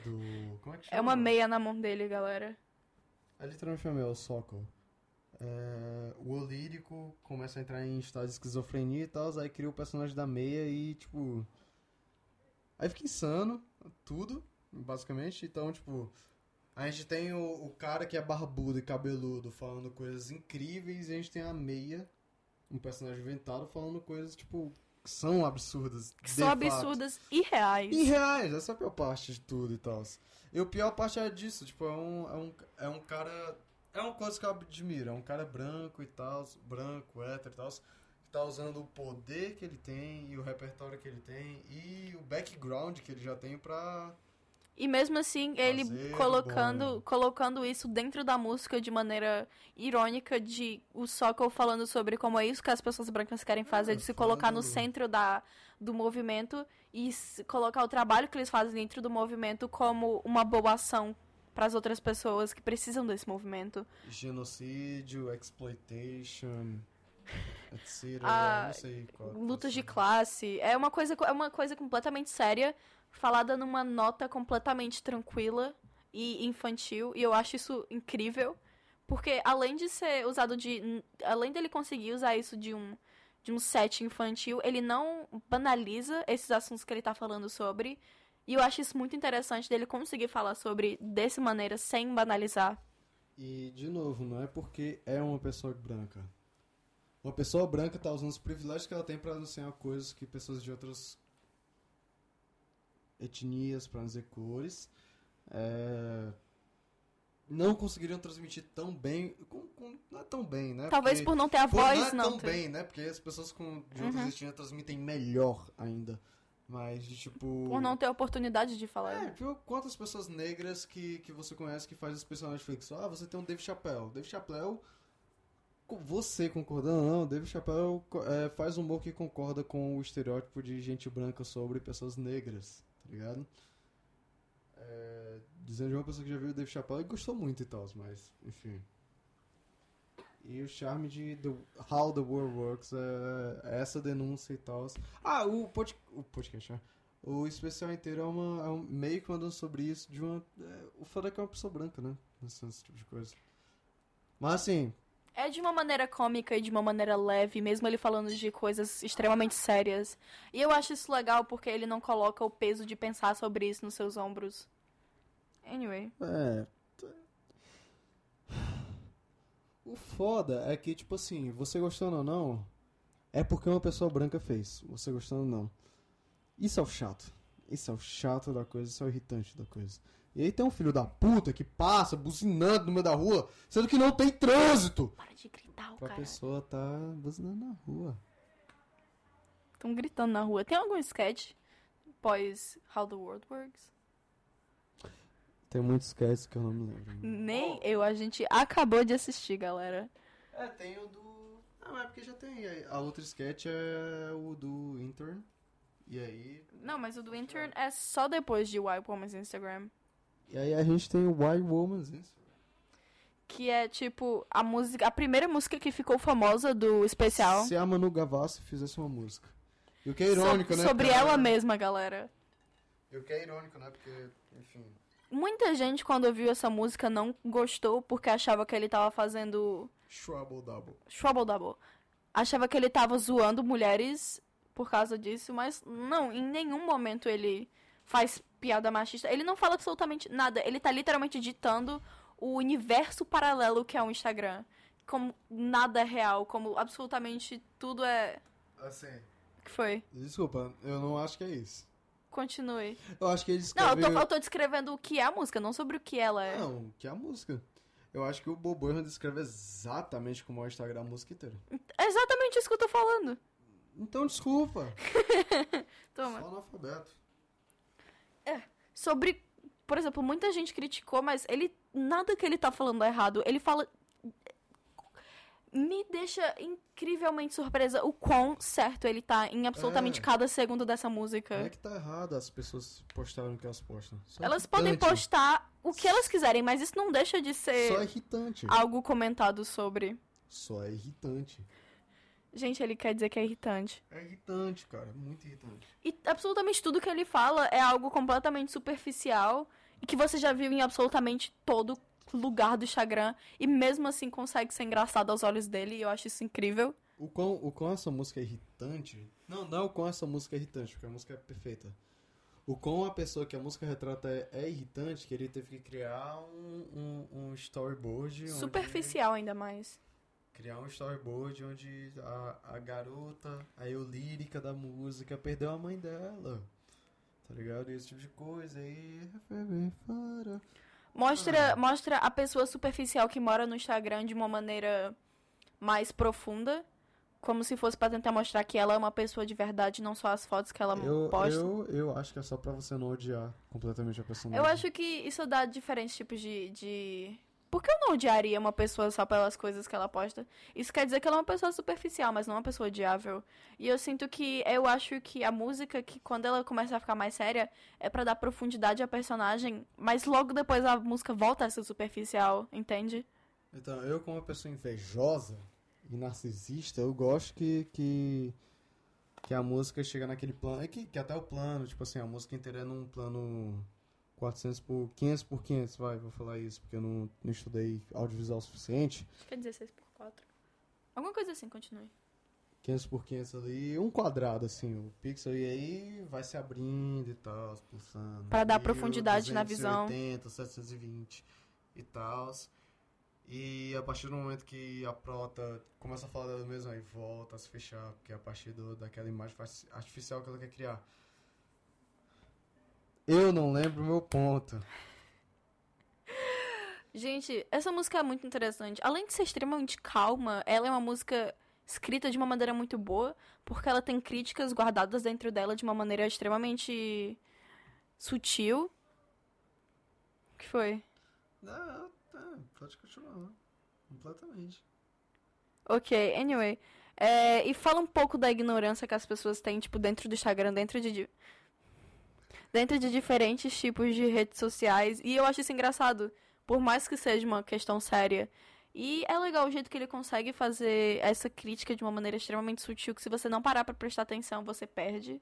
Do... Como é que chama? É uma meia na mão dele, galera. É literalmente uma meia, o Sokol. É, o Olírico começa a entrar em estado de esquizofrenia e tal, aí cria o personagem da meia e, tipo... Aí fica insano, tudo, basicamente. Então, tipo... A gente tem o, o cara que é barbudo e cabeludo falando coisas incríveis e a gente tem a meia, um personagem inventado, falando coisas, tipo, que são absurdas. Que de são fato. absurdas e reais. Irreais, essa é a pior parte de tudo e tal. E a pior parte é disso, tipo, é um, é um, é um cara. É uma coisa que eu admiro, é um cara branco e tal, branco, hétero e tal, que tá usando o poder que ele tem e o repertório que ele tem e o background que ele já tem pra. E mesmo assim, ele colocando, bom. colocando isso dentro da música de maneira irônica, de o Sokol falando sobre como é isso que as pessoas brancas querem fazer, É, de se colocar no centro da, do movimento e colocar o trabalho que eles fazem dentro do movimento como uma boa ação para as outras pessoas que precisam desse movimento. Genocídio, exploitation, [laughs] etc. Ah, não sei qual. lutas de classe. É uma coisa, é uma coisa completamente séria, falada numa nota completamente tranquila e infantil. E eu acho isso incrível. Porque além de ser usado de. Além dele conseguir usar isso de um, de um set infantil, ele não banaliza esses assuntos que ele tá falando sobre. E eu acho isso muito interessante dele conseguir falar sobre dessa maneira sem banalizar. E, de novo, não é porque é uma pessoa branca. Uma pessoa branca tá usando os privilégios que ela tem pra anunciar coisas que pessoas de outras etnias, não dizer cores, é, não conseguiriam transmitir tão bem. com- com- não é tão bem, né? Talvez Porque- por não ter a voz, não é não. tão ter- bem, né? Porque as pessoas com, de outras Uhum. etnias transmitem melhor ainda. Mas, de tipo... Por não ter oportunidade de falar. É, viu quantas pessoas negras que, que você conhece que faz esse personagem fixo? Ah, você tem um Dave Chappelle. Dave Chappelle, você concordando ou não, Dave Chappelle é, faz humor que concorda com o estereótipo de gente branca sobre pessoas negras, tá ligado? é, dizendo de uma pessoa que já viu o Dave Chappelle e gostou muito e tal, mas, enfim. E o charme de the, How the World Works é, é essa denúncia e tal. Ah, o, pod, o podcast, né? O especial inteiro é, uma, é um, meio que mandando sobre isso de uma. É, o foda é que é uma pessoa branca, né? Esse, esse tipo de coisa. Mas assim. É de uma maneira cômica e de uma maneira leve, mesmo ele falando de coisas extremamente sérias. E eu acho isso legal porque ele não coloca o peso de pensar sobre isso nos seus ombros. Anyway. É. O foda é que, tipo assim, você gostando ou não, é porque uma pessoa branca fez. Você gostando ou não. Isso é o chato. Isso é o chato da coisa, isso é o irritante da coisa. E aí tem um filho da puta que passa buzinando no meio da rua, sendo que não tem trânsito. Para de gritar, o Pra cara. pessoa tá buzinando na rua. Estão gritando na rua. Tem algum sketch pós How the World Works? Tem muitos sketches que eu não me lembro. Nem eu, a gente acabou de assistir, galera. É, tem o do. Ah, mas é porque já tem. A outra sketch é o do Intern. E aí. Não, mas o do Intern é só depois de White Woman's Instagram. E aí a gente tem o Why Woman's isso. Que é tipo a música. A primeira música que ficou famosa do especial. Se a Manu Gavassi fizesse uma música. E o que é irônico, so- né? Sobre ela mesma, galera. E o que é irônico, né? Porque, enfim. Muita gente, quando ouviu essa música, não gostou porque achava que ele tava fazendo. Trouble Double. Trouble Double. Achava que ele tava zoando mulheres por causa disso, mas não, em nenhum momento ele faz piada machista. Ele não fala absolutamente nada. Ele tá literalmente ditando o universo paralelo que é o Instagram. Como nada é real, como absolutamente tudo é. Assim. O que foi? Desculpa, eu não acho que é isso. Continue. Eu acho que ele Não, eu tô, eu tô descrevendo o que é a música, não sobre o que ela é. Não, que é a música. Eu acho que o Bobo Burnham descreve exatamente como é o Instagram a música inteira. É exatamente isso que eu tô falando. Então, desculpa. [laughs] Toma. Só analfabeto. sobre, por exemplo, muita gente criticou, mas ele nada que ele tá falando é errado. Ele fala me deixa incrivelmente surpresa o quão certo ele tá em absolutamente É. cada segundo dessa música. Não é que tá errado as pessoas postaram o que elas postam. Só é Elas podem postar o que elas quiserem, mas isso não deixa de ser Só é irritante. algo comentado sobre. Só é irritante. Gente, ele quer dizer que é irritante. É irritante, cara. Muito irritante. E absolutamente tudo que ele fala é algo completamente superficial e que você já viu em absolutamente todo lugar do Instagram e mesmo assim consegue ser engraçado aos olhos dele e eu acho isso incrível. O quão, o quão essa música é irritante. Não, não é o quão essa música é irritante, porque a música é perfeita. O quão a pessoa que a música retrata é, é irritante, que ele teve que criar um, um, um storyboard. Superficial ainda mais. criar um storyboard onde a, a garota, a eu lírica da música, perdeu a mãe dela. Tá ligado? Esse tipo de coisa. E. Mostra, Ah. mostra a pessoa superficial que mora no Instagram de uma maneira mais profunda. Como se fosse pra tentar mostrar que ela é uma pessoa de verdade, não só as fotos que ela Eu, posta. eu, eu acho que é só pra você não odiar completamente a personagem. Eu acho que isso dá diferentes tipos de, de. Por que eu não odiaria uma pessoa só pelas coisas que ela posta? Isso quer dizer que ela é uma pessoa superficial, mas não uma pessoa odiável. E eu sinto que. Eu acho que a música, que quando ela começa a ficar mais séria, é pra dar profundidade à personagem, mas logo depois a música volta a ser superficial, entende? Então, eu como uma pessoa invejosa e narcisista, eu gosto que, que, que a música chega naquele plano, é que, que até o plano, tipo assim, a música inteira é num plano 400 por 500 por 500, vai, vou falar isso, porque eu não, não estudei audiovisual o suficiente. Acho que é 16 por 4. Alguma coisa assim, continue. 500 por 500 ali, um quadrado, assim, o pixel, e aí vai se abrindo e tal, pulsando. Pra dar profundidade na visão. 280, 720 e tal. E a partir do momento que a prota começa a falar dela mesma, aí volta a se fechar, porque é a partir do, daquela imagem artificial que ela quer criar. Eu não lembro o meu ponto. Gente, essa música é muito interessante. Além de ser extremamente calma, ela é uma música escrita de uma maneira muito boa, porque ela tem críticas guardadas dentro dela de uma maneira extremamente sutil. O que foi? Não, tá, pode continuar. Completamente. Ok, anyway. É, e fala um pouco da ignorância que as pessoas têm, tipo, dentro do Instagram, dentro de. Dentro de diferentes tipos de redes sociais. E eu acho isso engraçado, por mais que seja uma questão séria. E é legal o jeito que ele consegue fazer essa crítica de uma maneira extremamente sutil, que se você não parar pra prestar atenção, você perde.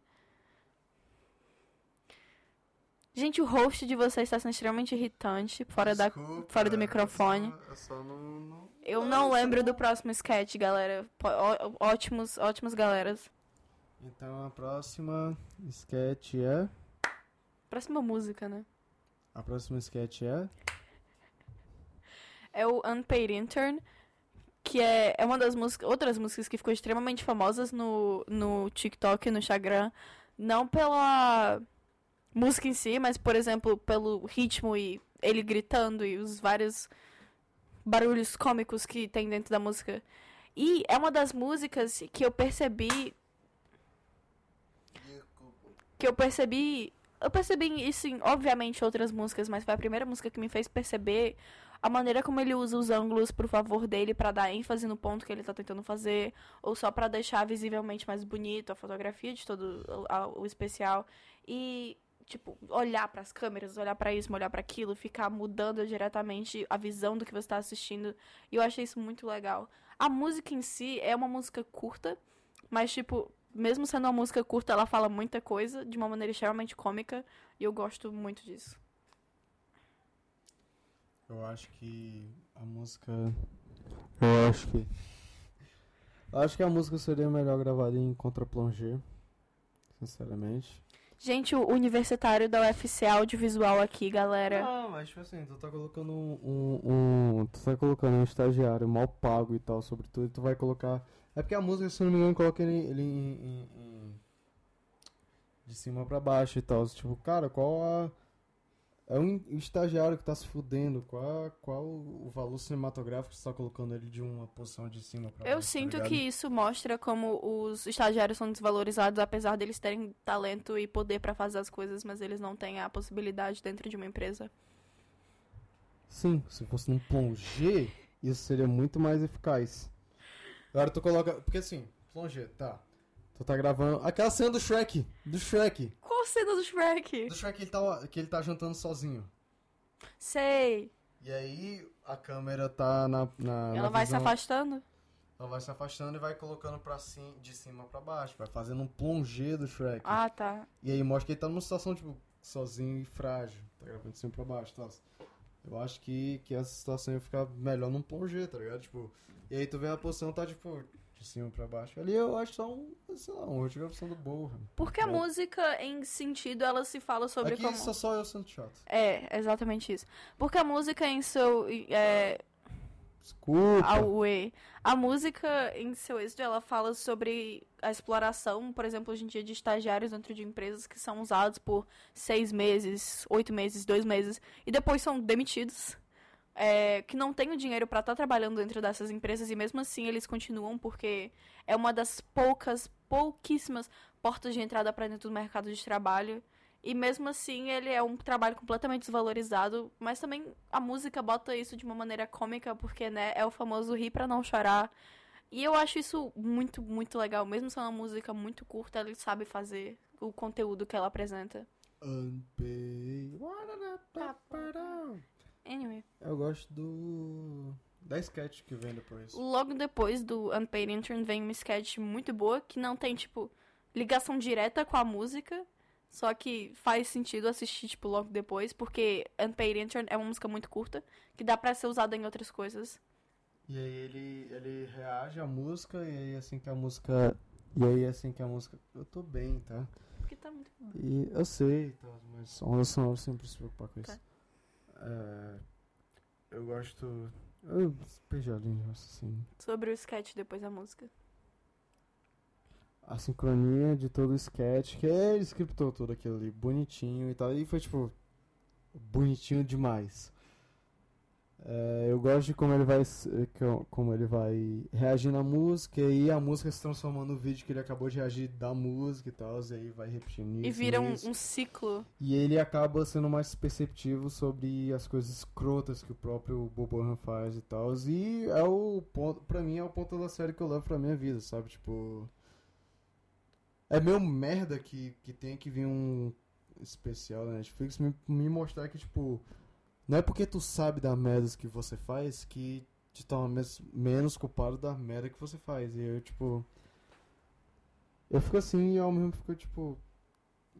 Gente, o host de vocês está sendo extremamente irritante, fora, da, Desculpa, fora do eu microfone. só- Eu só não. não... Eu não lembro do próximo sketch, galera. Ó- Ótimos, ótimos galeras. Então a próxima sketch é. Próxima música, né? A próxima sketch é. É o Unpaid Intern, que é, é uma das músicas, outras músicas que ficou extremamente famosas no, no TikTok e no Instagram. Não pela música em si, mas, por exemplo, pelo ritmo e ele gritando e os vários barulhos cômicos que tem dentro da música. E é uma das músicas que eu percebi que eu percebi. Eu percebi isso em, obviamente, outras músicas, mas foi a primeira música que me fez perceber a maneira como ele usa os ângulos pro favor dele pra dar ênfase no ponto que ele tá tentando fazer, ou só pra deixar visivelmente mais bonito a fotografia de todo o, o especial. E, tipo, olhar pras câmeras, olhar pra isso, olhar pra aquilo, ficar mudando diretamente a visão do que você tá assistindo. E eu achei isso muito legal. A música em si é uma música curta, mas, tipo, mesmo sendo uma música curta, ela fala muita coisa de uma maneira extremamente cômica. E eu gosto muito disso. Eu acho que a música. Eu acho que. [laughs] Eu acho que a música seria melhor gravada em contraplongé. Sinceramente. Gente, o universitário da UFC Audiovisual aqui, galera. Não, mas tipo assim, tu tá colocando um, um, um- Tu tá colocando um estagiário mal pago e tal, sobretudo, e tu vai colocar. É porque a música, se não me engano, coloca ele, ele em, em- em- De cima pra baixo e tal. Tipo, cara, qual a. É um estagiário que tá se fudendo. Qual, qual o valor cinematográfico que você tá colocando ele de uma posição de cima pra baixo? Eu tá sinto ligado? que isso mostra como os estagiários são desvalorizados, apesar deles terem talento e poder pra fazer as coisas, mas eles não têm a possibilidade dentro de uma empresa. Sim, se fosse num plongé, isso seria muito mais eficaz. Agora tu coloca. Porque assim, plongé, tá. Tu tá gravando. Aquela cena do Shrek. Do Shrek. Qual cena do Shrek? Do Shrek que ele tá, que ele tá jantando sozinho. Sei. E aí a câmera tá na. na Ela na vai se visão- afastando? Ela vai se afastando e vai colocando pra cima, de cima pra baixo. Vai fazendo um plongé do Shrek. Ah, tá. E aí mostra que ele tá numa situação, tipo, sozinho e frágil. Tá gravando de cima pra baixo, tá? Eu acho que, que essa situação ia ficar melhor num plongé, tá ligado? Tipo, e aí tu vê a posição, tá, tipo, de cima pra baixo. Ali eu acho só um, sei lá, um outra opção do burro. Porque a É. música, em sentido, ela se fala sobre Aqui como... só só eu sendo chato. É, exatamente isso. Porque a música em seu... É, Desculpa. a. A música, em seu êxito, ela fala sobre a exploração, por exemplo, hoje em dia, de estagiários dentro de empresas que são usados por seis meses, oito meses, dois meses, e depois são demitidos. é, que não têm o dinheiro para estar trabalhando dentro dessas empresas, e mesmo assim eles continuam, porque é uma das poucas, pouquíssimas portas de entrada para dentro do mercado de trabalho. E mesmo assim, ele é um trabalho completamente desvalorizado, mas também a música bota isso de uma maneira cômica, porque, né, é o famoso rir pra não chorar. E eu acho isso muito, muito legal. Mesmo sendo uma música muito curta, ele sabe fazer o conteúdo que ela apresenta. Unpaid. Anyway, Eu gosto do. Da sketch que vem depois. logo depois do Unpaid Intern vem uma sketch muito boa, que não tem, tipo, ligação direta com a música, só que faz sentido assistir, tipo, logo depois, porque Unpaid Intern é uma música muito curta, que dá pra ser usada em outras coisas. E aí ele, ele reage à música e aí assim que a música. E aí assim que a música. Eu tô bem, tá? Porque tá muito bom. E eu sei, tá, mas onda sonora sempre se preocupar com isso. Tá. É, eu gosto. Eu perdi a linha raciocínio. Sobre o sketch depois da música. A sincronia de todo o sketch, que ele scriptou tudo aquilo ali, bonitinho e tal. E foi tipo. Bonitinho demais. É, eu gosto de como ele vai eh, co- como ele vai reagir na música e aí a música se transforma no vídeo que ele acabou de reagir da música e tal, e aí vai repetindo E isso, vira um, um ciclo. E ele acaba sendo mais perceptivo sobre as coisas escrotas que o próprio Bobo faz e tal. E é o ponto, pra mim, é o ponto da série que eu levo pra minha vida, sabe? Tipo. É meio merda que, que tem que vir um. especial da Netflix me, me mostrar que, tipo, não é porque tu sabe da merda que você faz que te torna mes- menos culpado da merda que você faz. E eu, tipo. Eu fico assim e ao mesmo fico, tipo.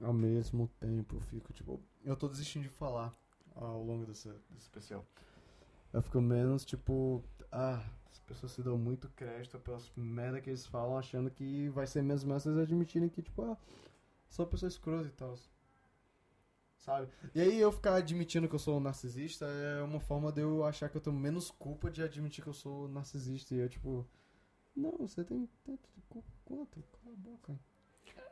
Ao mesmo tempo, eu fico, tipo. Eu tô desistindo de falar ao longo desse, desse especial. Eu fico menos, tipo. Ah, as pessoas se dão muito crédito pelas merda que eles falam, achando que vai ser mesmo essas admitirem que, tipo, ah, sou uma pessoa escrota e tal. Sabe? E aí eu ficar admitindo que eu sou narcisista é uma forma de eu achar que eu tenho menos culpa de admitir que eu sou narcisista. E eu, tipo, não, você tem tanto de culpa quanto? Cala a boca.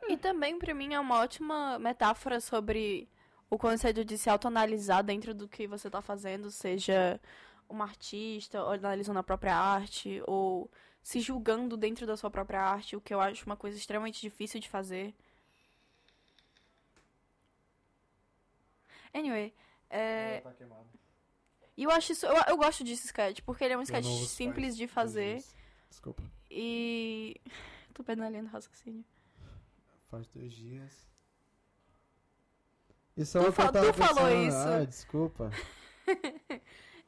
E também, pra mim, é uma ótima metáfora sobre o conceito de se autoanalisar dentro do que você tá fazendo, seja uma artista, ou analisando a própria arte, ou se julgando dentro da sua própria arte, o que eu acho uma coisa extremamente difícil de fazer. Anyway, é, tá e eu acho isso, eu, eu gosto desse sketch, porque ele é um sketch simples de fazer Desculpa. e. [laughs] Tô perdendo o raciocínio. Faz dois dias. Isso é Tu fa- tu falou isso. Ah, desculpa. [laughs]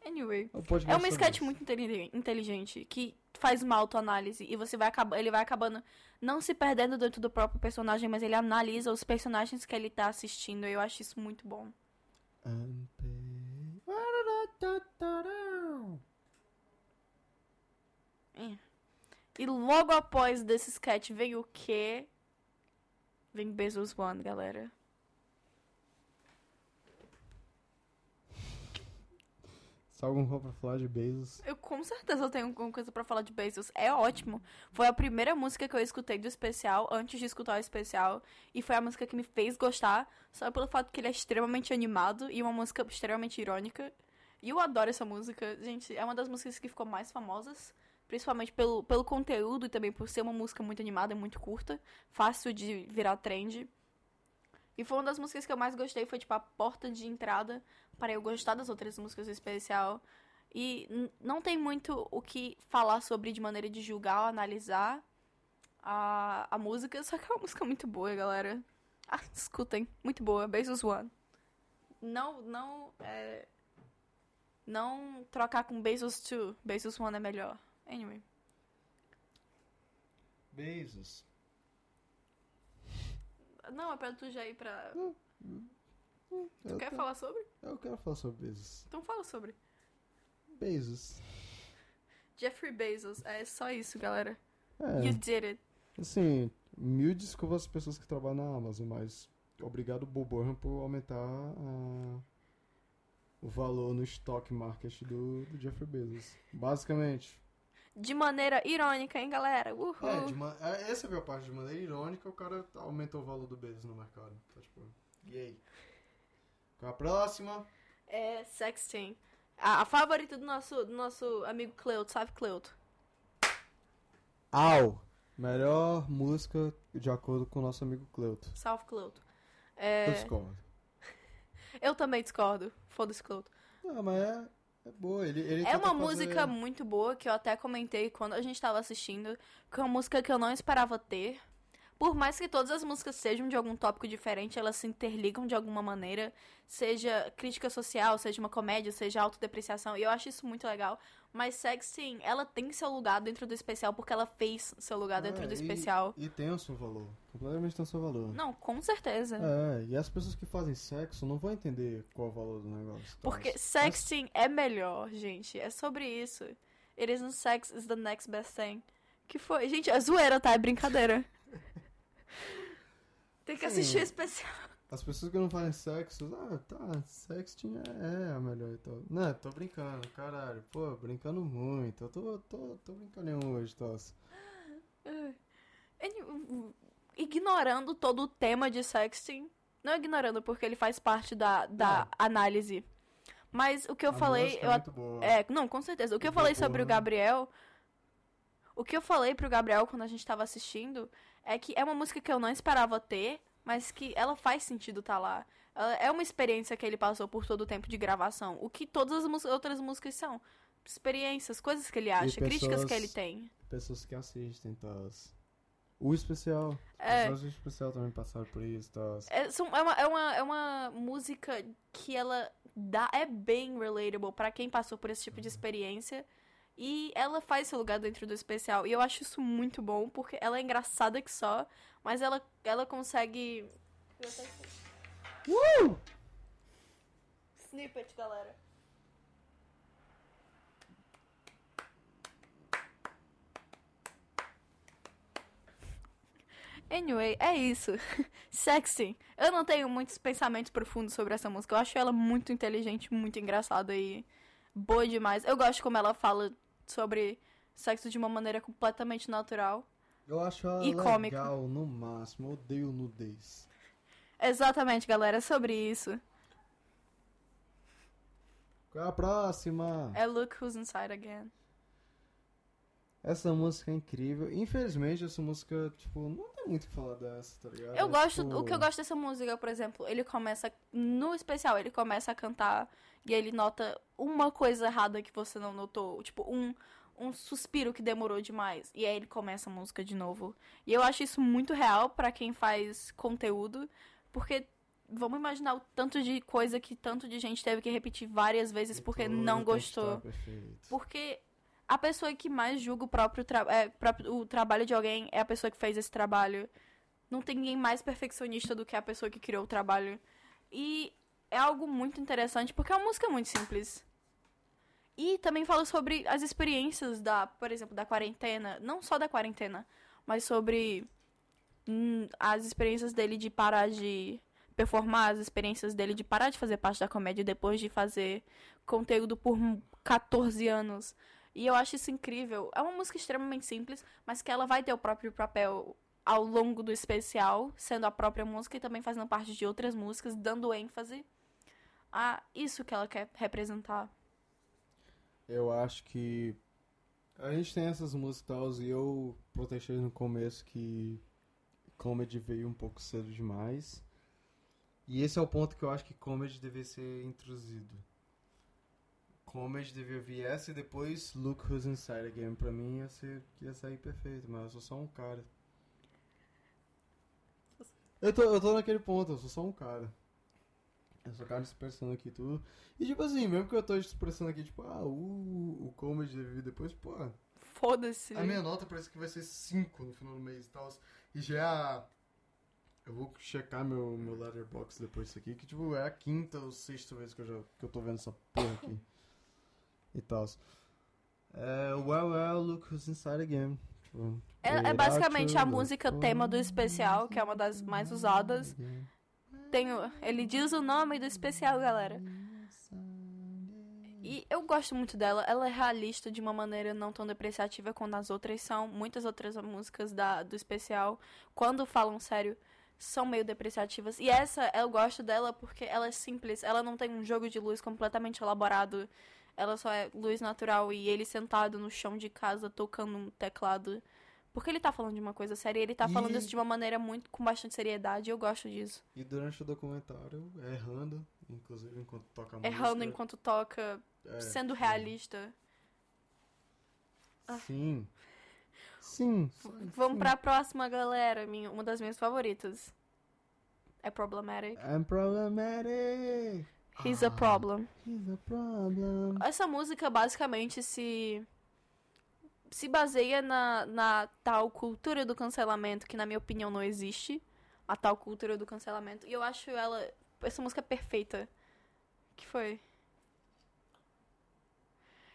Anyway. É uma sketch muito inteli- inteligente que faz uma autoanálise e você vai acabar, ele vai acabando não se perdendo dentro do próprio personagem, mas ele analisa os personagens que ele tá assistindo. E eu acho isso muito bom. Unpaid. E logo após desse sketch vem o quê? Vem Bezos One, galera. Se algum for pra falar de Bezos. Eu com certeza tenho alguma coisa pra falar de Bezos. É ótimo. Foi a primeira música que eu escutei do especial, antes de escutar o especial. E foi a música que me fez gostar, só pelo fato que ele é extremamente animado e uma música extremamente irônica. E eu adoro essa música. Gente, é uma das músicas que ficou mais famosas. Principalmente pelo, pelo conteúdo e também por ser uma música muito animada muito curta. Fácil de virar trend. E foi uma das músicas que eu mais gostei. Foi tipo a porta de entrada para eu gostar das outras músicas do especial. E não tem muito o que falar sobre de maneira de julgar ou analisar a, a música, [laughs] só que é uma música muito boa, galera. Ah, escutem, muito boa, Bezos One. Não, não, é, não trocar com Bezos 2, Bezos One é melhor. Anyway, Bezos. Não, é pra tu já ir pra... Tu Eu, quer tô- falar sobre? eu quero falar sobre Bezos. Então fala sobre. Bezos. Jeffrey Bezos, é só isso, galera. É, You did it. assim, mil desculpas às pessoas que trabalham na Amazon, mas obrigado Bob Burnham por aumentar a- o valor no stock market do, do Jeffrey Bezos. Basicamente. De maneira irônica, hein, galera? Uhul. É, de ma- é, essa é a minha parte. De maneira irônica, o cara aumentou o valor do Bezos no mercado. Tá, tipo, e aí? Qual a próxima? É Sexting. A, a favorita do nosso, do nosso amigo Cleuto, sabe, Cleuto? Au! Melhor música de acordo com o nosso amigo Cleuto. Salve, Cleuto. Eu É, discordo. [laughs] eu também discordo. Foda-se, Cleuto. Não, mas é, é boa. Ele, ele É uma fazer- música muito boa que eu até comentei quando a gente tava assistindo. Que é uma música que eu não esperava ter. Por mais que todas as músicas sejam de algum tópico diferente, elas se interligam de alguma maneira. Seja crítica social, seja uma comédia, seja autodepreciação. E eu acho isso muito legal. Mas Sexting, ela tem seu lugar dentro do especial porque ela fez seu lugar dentro É, do e- especial. E, tem o seu valor. Completamente tem o seu valor. Não, com certeza. É, e as pessoas que fazem sexo não vão entender qual é o valor do negócio. tá? Porque Mas- sexting é melhor, gente. É sobre isso. It isn't sex, is the next best thing. Que foi? Gente, é zoeira, tá? É brincadeira. [laughs] Tem que Sim. assistir o especial. As pessoas que não fazem sexo, ah, tá, sexting é, é a melhor e tal. Não, tô brincando, caralho. Pô, brincando muito. Eu tô, tô, tô brincando hoje, tá? Any- Ignorando todo o tema de sexting. Não ignorando, porque ele faz parte da, da análise. Mas o que eu A falei. música Eu é muito boa. É, não, com certeza. O que eu falei sobre o Bono. Gabriel. O que eu falei pro Gabriel quando a gente tava assistindo é que é uma música que eu não esperava ter, mas que ela faz sentido tá lá. Ela é uma experiência que ele passou por todo o tempo de gravação. O que todas as outras músicas são. Experiências, coisas que ele acha, críticas que pessoas- ele tem. Pessoas que assistem, tá? O especial. É. Os do especial também passaram por isso, tá? É, são- é uma, é, uma, é uma música que ela dá, é bem relatable pra quem passou por esse tipo de experiência. E ela faz seu lugar dentro do especial. E eu acho isso muito bom, porque ela é engraçada que só, mas ela, ela consegue. Uh! Snippet, galera. Anyway, é isso. [laughs] Sexy. Eu não tenho muitos pensamentos profundos sobre essa música. Eu acho ela muito inteligente, muito engraçada e boa demais. Eu gosto como ela fala sobre sexo de uma maneira completamente natural. Eu acho ela E legal cômico. no máximo. Eu odeio nudez. Exatamente, galera, é sobre isso. Qual é a próxima? É Look Who's Inside Again. Essa música é incrível. Infelizmente, essa música, tipo, não tem muito o que falar dessa, tá ligado? Eu É, gosto, tipo, o que eu gosto dessa música, por exemplo, ele começa no especial, ele começa a cantar e ele nota uma coisa errada que você não notou, tipo um um suspiro que demorou demais e aí ele começa a música de novo. E eu acho isso muito real pra quem faz conteúdo, porque vamos imaginar o tanto de coisa que tanto de gente teve que repetir várias vezes porque não gostou. perfeito. Porque a pessoa que mais julga o próprio, tra é, o trabalho de alguém é a pessoa que fez esse trabalho. Não tem ninguém mais perfeccionista do que a pessoa que criou o trabalho. E é algo muito interessante porque é uma música muito simples. E também fala sobre as experiências da, por exemplo, da quarentena, não só da quarentena, mas sobre hum, as experiências dele de parar de performar, as experiências dele de parar de fazer parte da comédia depois de fazer conteúdo por 14 anos. E eu acho isso incrível. É uma música extremamente simples, mas que ela vai ter o próprio papel ao longo do especial, sendo a própria música e também fazendo parte de outras músicas, dando ênfase a isso que ela quer representar. Eu acho que a gente tem essas músicas e tal, e eu protestei no começo que comedy veio um pouco cedo demais. E esse é o ponto que eu acho que comedy devia ser introduzido. Comedy devia vir essa e depois Look Who's Inside Again. Pra mim ia, ser, ia sair perfeito, mas eu sou só um cara. Eu tô, eu tô naquele ponto, eu sou só um cara. Eu sou cara expressando aqui tudo. E tipo assim, mesmo que eu tô expressando aqui, tipo, ah, o, o comedy deve vir depois, pô. Foda-se. A minha nota parece que vai ser 5 no final do mês e tal. E já é a. Eu vou checar meu, meu letterbox depois disso aqui, que tipo, é a quinta ou sexta vez que eu, já, que eu tô vendo essa porra aqui. [laughs] e tal. É, well, well, look who's inside again. Tipo, É, é basicamente a música tema do especial, que é uma das mais usadas. Tem ele diz o nome do especial, galera. E eu gosto muito dela. Ela é realista de uma maneira não tão depreciativa quanto as outras são. Muitas outras músicas da, do especial, quando falam sério, são meio depreciativas. E essa, eu gosto dela porque ela é simples. Ela não tem um jogo de luz completamente elaborado. Ela só é luz natural e ele sentado no chão de casa tocando um teclado. Porque ele tá falando de uma coisa séria e ele tá falando E- isso de uma maneira muito com bastante seriedade. e Eu gosto disso. E durante o documentário, errando, inclusive enquanto toca a música. Errando enquanto toca, é, sendo realista. Sim. Sim. Vamos pra próxima, galera. Minha, uma das minhas favoritas. É Problematic. I'm problematic. He's a problem. He's a problem. Essa música basicamente se. se baseia na, na tal cultura do cancelamento, que na minha opinião não existe. A tal cultura do cancelamento. E eu acho ela. Essa música é perfeita. Que foi?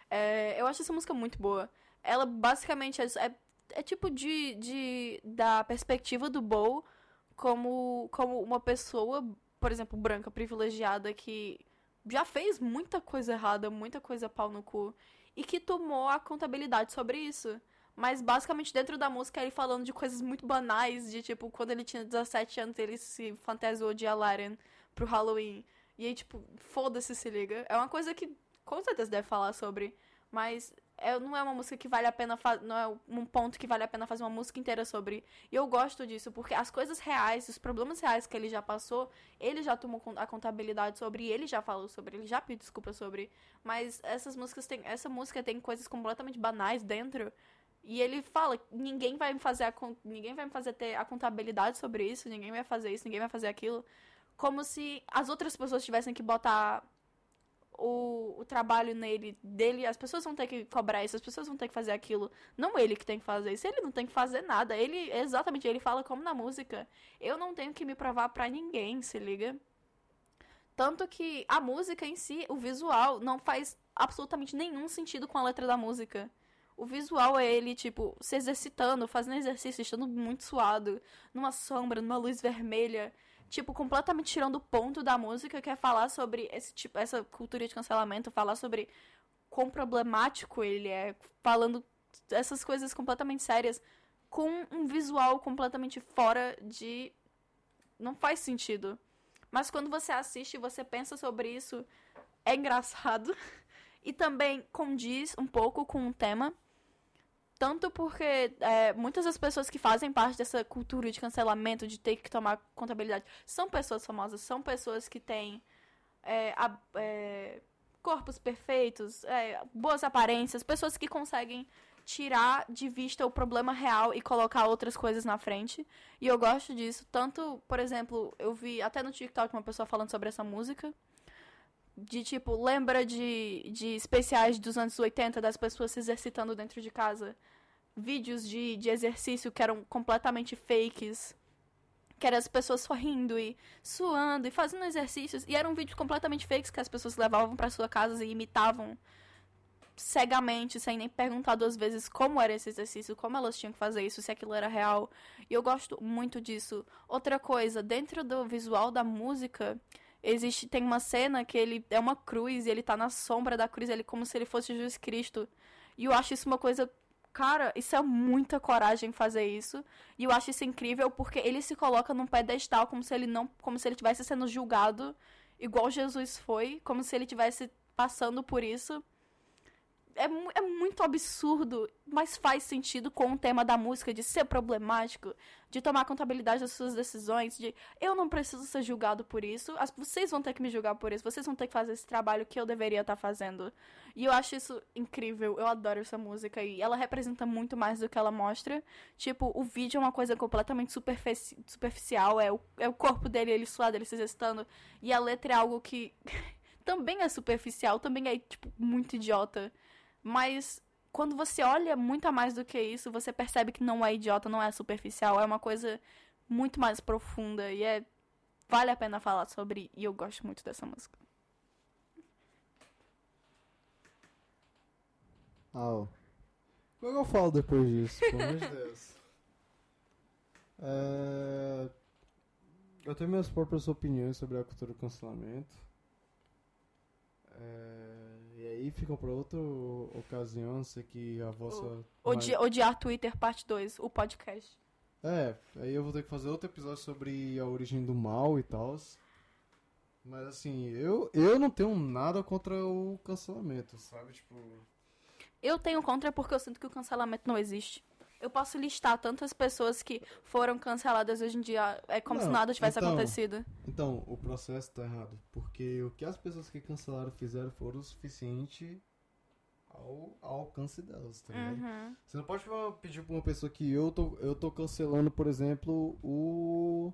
É, eu acho essa música muito boa. Ela basicamente é, é, é tipo de, de. da perspectiva do Bo como, como uma pessoa, por exemplo, branca, privilegiada, que já fez muita coisa errada, muita coisa pau no cu, e que tomou a contabilidade sobre isso. Mas basicamente dentro da música ele falando de coisas muito banais, de tipo, quando ele tinha 17 anos ele se fantasiou de Aladdin pro Halloween. E aí, tipo, foda-se, se liga. É uma coisa que com certeza deve falar sobre, mas é, não é uma música que vale a pena não é um ponto que vale a pena fazer uma música inteira sobre. E eu gosto disso, porque as coisas reais, os problemas reais que ele já passou, ele já tomou a contabilidade sobre, ele já falou sobre, ele já pediu desculpa sobre. Mas essas músicas têm, essa música tem coisas completamente banais dentro. E ele fala, ninguém vai me fazer a, ninguém vai me fazer ter a contabilidade sobre isso, ninguém vai fazer isso, ninguém vai fazer aquilo, como se as outras pessoas tivessem que botar o, o trabalho nele, dele, as pessoas vão ter que cobrar isso, as pessoas vão ter que fazer aquilo. Não ele que tem que fazer isso, ele não tem que fazer nada. Ele, exatamente, ele fala como na música. Eu não tenho que me provar para ninguém, se liga. Tanto que a música em si, o visual, não faz absolutamente nenhum sentido com a letra da música. O visual é ele, tipo, se exercitando, fazendo exercício, estando muito suado, numa sombra, numa luz vermelha tipo, completamente tirando o ponto da música, que é falar sobre esse tipo, essa cultura de cancelamento, falar sobre quão problemático ele é, falando essas coisas completamente sérias, com um visual completamente fora de. Não faz sentido. Mas quando você assiste e você pensa sobre isso, é engraçado. [laughs] E também condiz um pouco com o tema. Tanto porque é, muitas das pessoas que fazem parte dessa cultura de cancelamento, de ter que tomar contabilidade, são pessoas famosas, são pessoas que têm é, a, é, corpos perfeitos, é, boas aparências, pessoas que conseguem tirar de vista o problema real e colocar outras coisas na frente. E eu gosto disso. Tanto, por exemplo, eu vi até no TikTok uma pessoa falando sobre essa música. De tipo, lembra de, de especiais dos anos 80 das pessoas se exercitando dentro de casa? Vídeos de, de exercício que eram completamente fakes. Que eram as pessoas sorrindo e suando e fazendo exercícios. E eram vídeos completamente fakes que as pessoas levavam para sua casa e imitavam cegamente, sem nem perguntar duas vezes como era esse exercício, como elas tinham que fazer isso, se aquilo era real. E eu gosto muito disso. Outra coisa, dentro do visual da música, existe tem uma cena que ele é uma cruz e ele tá na sombra da cruz, ele como se ele fosse Jesus Cristo. E eu acho isso uma coisa Cara, isso é muita coragem fazer isso. E eu acho isso incrível porque ele se coloca num pedestal como se ele não, como se ele tivesse sendo julgado igual Jesus foi, como se ele tivesse passando por isso é, é muito absurdo, mas faz sentido com o tema da música, de ser problemático, de tomar contabilidade das suas decisões, de eu não preciso ser julgado por isso, as, vocês vão ter que me julgar por isso, vocês vão ter que fazer esse trabalho que eu deveria estar fazendo. E eu acho isso incrível, eu adoro essa música e ela representa muito mais do que ela mostra. Tipo, o vídeo é uma coisa completamente superfici superficial, é o, é o corpo dele, ele suado, ele se exercitando, e a letra é algo que [laughs] também é superficial, também é, tipo, muito idiota. Mas quando você olha muito a mais do que isso, você percebe que não é idiota, não é superficial, é uma coisa muito mais profunda e é vale a pena falar sobre e eu gosto muito dessa música. Ah, como é que eu falo depois disso? Pelo amor de Deus. [laughs] É... Eu tenho minhas próprias opiniões sobre a cultura do cancelamento. É aí ficam para outra ocasião, sei que a vossa. Odi mais... Odiar Twitter, parte 2, o podcast. É, aí eu vou ter que fazer outro episódio sobre a origem do mal e tal. Mas assim, eu, eu não tenho nada contra o cancelamento, sabe? Tipo. Eu tenho contra porque eu sinto que o cancelamento não existe. Eu posso listar tantas pessoas que foram canceladas hoje em dia, é como não, se nada tivesse então, acontecido. Então, o processo tá errado. Porque o que as pessoas que cancelaram fizeram foram o suficiente ao, ao alcance delas, tá ligado? Uhum. Você não pode pedir pra uma pessoa que eu tô, eu tô cancelando, por exemplo, o.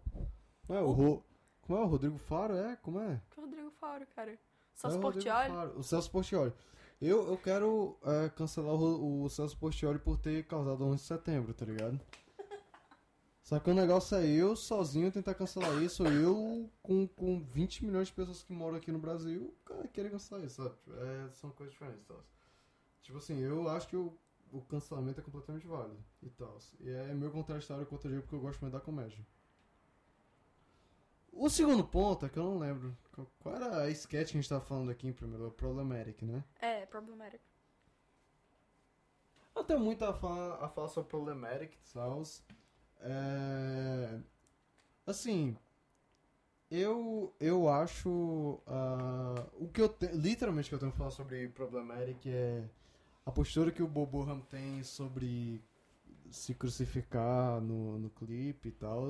Não é o. Ro... Como é o Rodrigo Faro? É? Como é? Que Rodrigo Faro, cara? Celso é Portioli? O Celso Portioli. Eu, eu quero é, cancelar o, o Celso Portioli por ter causado 11 de setembro, tá ligado? [laughs] Só que o negócio é eu sozinho tentar cancelar isso, eu com, com 20 milhões de pessoas que moram aqui no Brasil, cara, querer cancelar isso, sabe? É, são coisas diferentes, tá? Tipo assim, eu acho que o, o cancelamento é completamente válido e tal. E é meu contraditório contra o porque eu gosto muito da comédia. O segundo ponto é que eu não lembro. Qual era a sketch que a gente tava falando aqui em primeiro? O Problematic, né? É, Problematic. Tenho muito a falar, a falar sobre Problematic, Saus. É... Assim, eu, eu acho. Uh, o que eu te, literalmente que eu tenho que falar sobre Problematic é a postura que o Bobo Ham tem sobre se crucificar no, no clipe e tal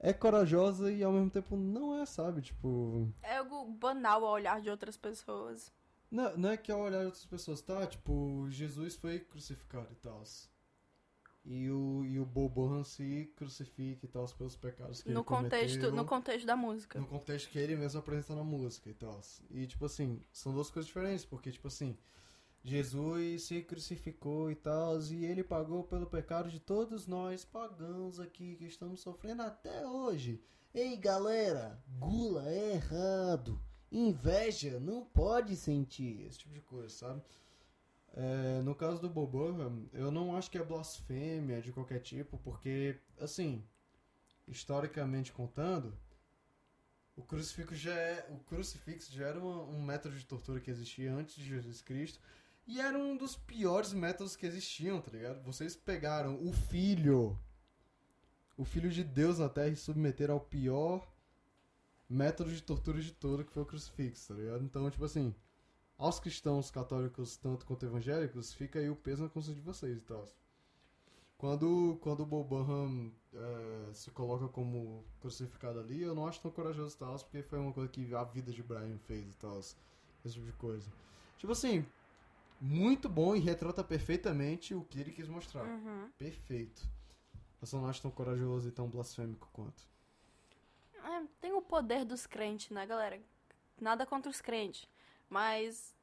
é corajosa e ao mesmo tempo não é, sabe? Tipo. É algo banal ao olhar de outras pessoas. Não, não é que ao olhar outras pessoas, tá? Tipo, Jesus foi crucificado e tal. E o, e o Bobo se crucifica e tal pelos pecados que No ele contexto, cometeu, no contexto da música. no contexto que ele mesmo apresenta na música e tal. E, tipo assim, são duas coisas diferentes, porque, tipo assim, Jesus se crucificou e tal, e ele pagou pelo pecado de todos nós pagãos aqui que estamos sofrendo até hoje. Ei, galera, gula é errado. Inveja não pode sentir, esse tipo de coisa, sabe? É, no caso do Bobo, eu não acho que é blasfêmia de qualquer tipo, porque, assim, historicamente contando, o crucifixo já, é, o crucifixo já era um método de tortura que existia antes de Jesus Cristo. E era um dos piores métodos que existiam, tá ligado? Vocês pegaram o filho, o filho de Deus na Terra e submeteram ao pior método de tortura de todo, que foi o crucifixo, tá ligado? Então, tipo assim, aos cristãos católicos, tanto quanto evangélicos, fica aí o peso na consciência de vocês e tal. Quando, quando o Bob Burnham é, se coloca como crucificado ali, eu não acho tão corajoso e tal, porque foi uma coisa que a vida de Brian fez e tal, esse tipo de coisa. Tipo assim, muito bom e retrata perfeitamente o que ele quis mostrar. Uhum. Perfeito. Eu só não acho tão corajoso e tão blasfêmico quanto. É, tem o poder dos crentes, né, galera? Nada contra os crentes. Mas.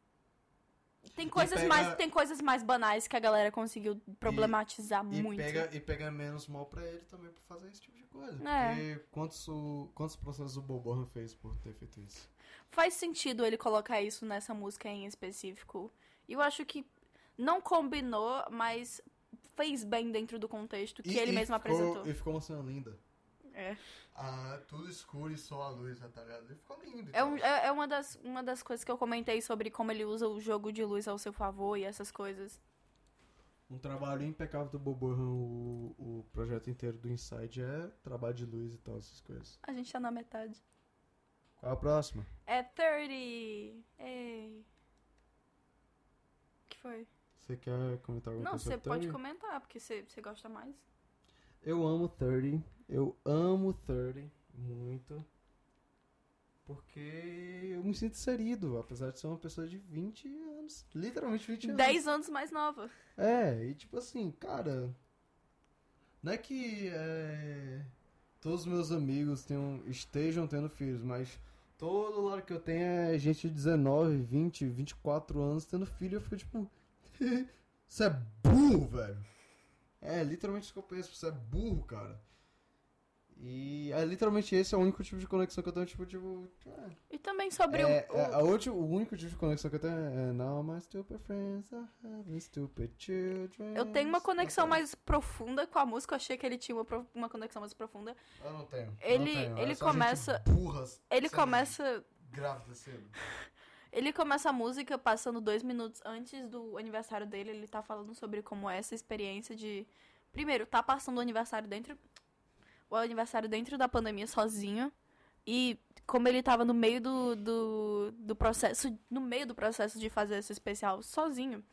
Tem coisas, pega- mais, tem coisas mais banais que a galera conseguiu problematizar E muito. pega, e pega menos mal pra ele também por fazer esse tipo de coisa. É. Porque quantos, o- quantos processos o Bob Burnham fez por ter feito isso? Faz sentido ele colocar isso nessa música em específico. E eu acho que não combinou, mas fez bem dentro do contexto que E- ele e mesmo ficou- apresentou. E ficou uma cena linda. É. Ah, tudo escuro e só a luz, tá ligado? E ficou lindo. É, um- é- é uma, das, uma das coisas que eu comentei sobre como ele usa o jogo de luz ao seu favor e essas coisas. Um trabalho impecável do Bob Burnham, o, o projeto inteiro do Inside é trabalho de luz e tal, essas coisas. A gente tá na metade. Qual a próxima? É 30! Ei! Foi? Você quer comentar alguma Não, coisa você sobre pode 30? comentar, porque você você gosta mais. Eu amo 30. Eu amo 30 muito. Porque eu me sinto inserido, apesar de ser uma pessoa de 20 anos. Literalmente 20 anos. 10 anos mais nova. É, e tipo assim, cara. Não é que é, todos os meus amigos tenham, estejam tendo filhos, mas todo lado que eu tenho é gente de 19, 20, 24 anos tendo filho. Eu fico tipo. [laughs] Você é burro, velho. É literalmente isso que eu penso. Você é burro, cara. E é literalmente esse é o único tipo de conexão que eu tenho, tipo, tipo. é, E também sobre é, o. é, o- a última- o único tipo de conexão que eu tenho é Now my stupid friends are having stupid children. Eu tenho uma conexão mais profunda com a música. Eu achei que ele tinha uma, uma conexão mais profunda. Eu não tenho. não Ele- tenho. ele É gente começa- Burras, Ele começa. Grávida cedo. [laughs] Ele começa a música passando dois minutos antes do aniversário dele. Ele tá falando sobre como é essa experiência de. Primeiro, tá passando o aniversário dentro. O aniversário dentro da pandemia sozinho. E como ele tava no meio do, do, do processo. No meio do processo de fazer esse especial sozinho.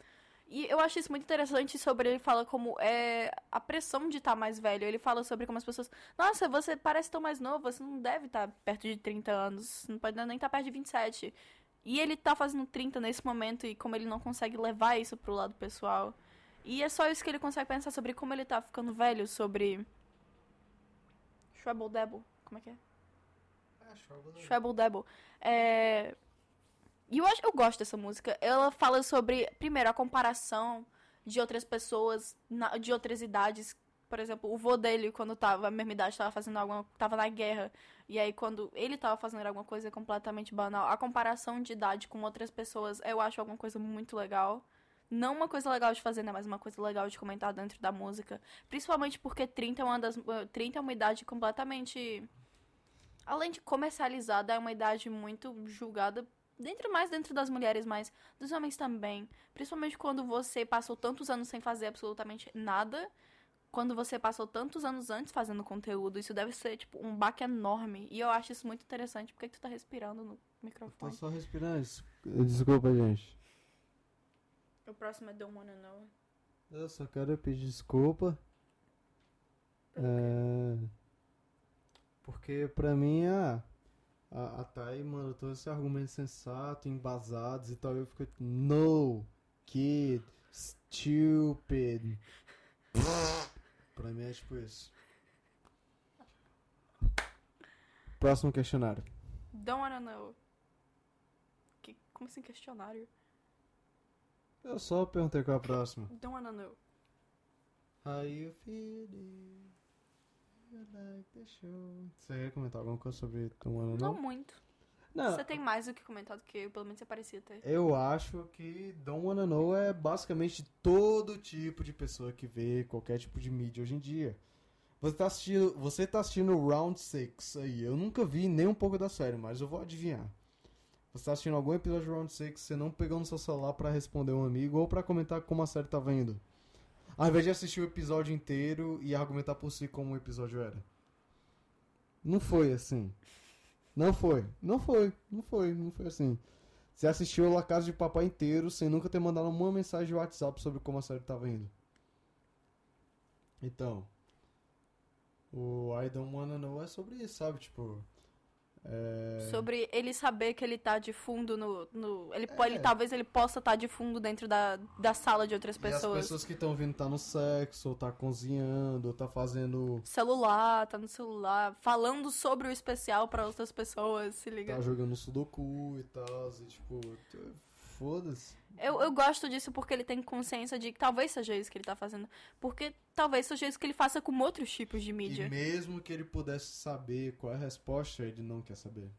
E eu acho isso muito interessante sobre ele fala como é a pressão de estar mais velho. Ele fala sobre como as pessoas. Nossa, você parece tão mais novo, você não deve estar perto de 30 anos, não pode nem estar perto de 27. E ele tá fazendo 30 nesse momento e como ele não consegue levar isso pro lado pessoal. E é só isso que ele consegue pensar sobre como ele tá ficando velho, sobre. Trouble Devil. Como é que é? Show, Trouble Devil. É... E eu, acho, eu gosto dessa música. Ela fala sobre, primeiro, a comparação de outras pessoas, na- de outras idades. Por exemplo, o vô dele, quando tava, a mesma idade, tava fazendo alguma. tava na guerra. E aí, quando ele tava fazendo alguma coisa completamente banal, a comparação de idade com outras pessoas, eu acho alguma coisa muito legal. Não uma coisa legal de fazer, né? Mas uma coisa legal de comentar dentro da música. Principalmente porque 30 é uma das. eh, 30 é uma idade completamente. Além de comercializada, é uma idade muito julgada. Dentro mais dentro das mulheres, mas dos homens também. Principalmente quando você passou tantos anos sem fazer absolutamente nada. Quando você passou tantos anos antes fazendo conteúdo. Isso deve ser, tipo, um baque enorme. E eu acho isso muito interessante. Por que que tu tá respirando no Tô microfone? só respirando. Des- Desculpa, gente. O próximo é Don't Wanna Know. Eu só quero pedir desculpa. É... Porque pra mim a, a, a Thay manda todo esse argumento sensato, embasados e tal. E eu fico, no, kid, stupid. pra mim é tipo isso. Próximo questionário. Don't wanna know. Que, como assim questionário? Eu só perguntei qual é a próxima. Don't wanna know. How you feeling? You like the show? Você quer comentar alguma coisa sobre Don't Wanna Não Know? muito. Não, Você tem mais do que comentar do que eu, pelo menos você parecia ter. eu acho que Don't Wanna Know é basicamente todo tipo de pessoa que vê qualquer tipo de mídia hoje em dia. Você tá assistindo, você tá assistindo Round 6 aí. Eu nunca vi nem um pouco da série, mas eu vou adivinhar. Você tá assistindo algum episódio de Round 6, você não pegou no seu celular pra responder um amigo ou pra comentar como a série tava indo. Ao invés de assistir o episódio inteiro e argumentar por si como o episódio era. Não foi assim. Não foi. Não foi. Não foi. Não foi assim. Você assistiu La Casa de Papai inteiro sem nunca ter mandado uma mensagem de WhatsApp sobre como a série tava indo. Então. O I Don't Wanna Know é sobre isso, sabe? Tipo. É... Sobre ele saber que ele tá de fundo no. no ele, É. pode, talvez ele possa estar de fundo dentro da, da sala de outras E as pessoas. pessoas que estão vindo tá no sexo, ou tá cozinhando, ou tá fazendo. Celular, tá no celular, falando sobre o especial pra outras pessoas, se liga. Tá jogando Sudoku e tal, e tipo. Foda-se. Eu, eu gosto disso porque ele tem consciência de que talvez seja isso que ele tá fazendo. Porque talvez seja isso que ele faça com outros tipos de mídia. E mesmo que ele pudesse saber qual é a resposta, ele não quer saber.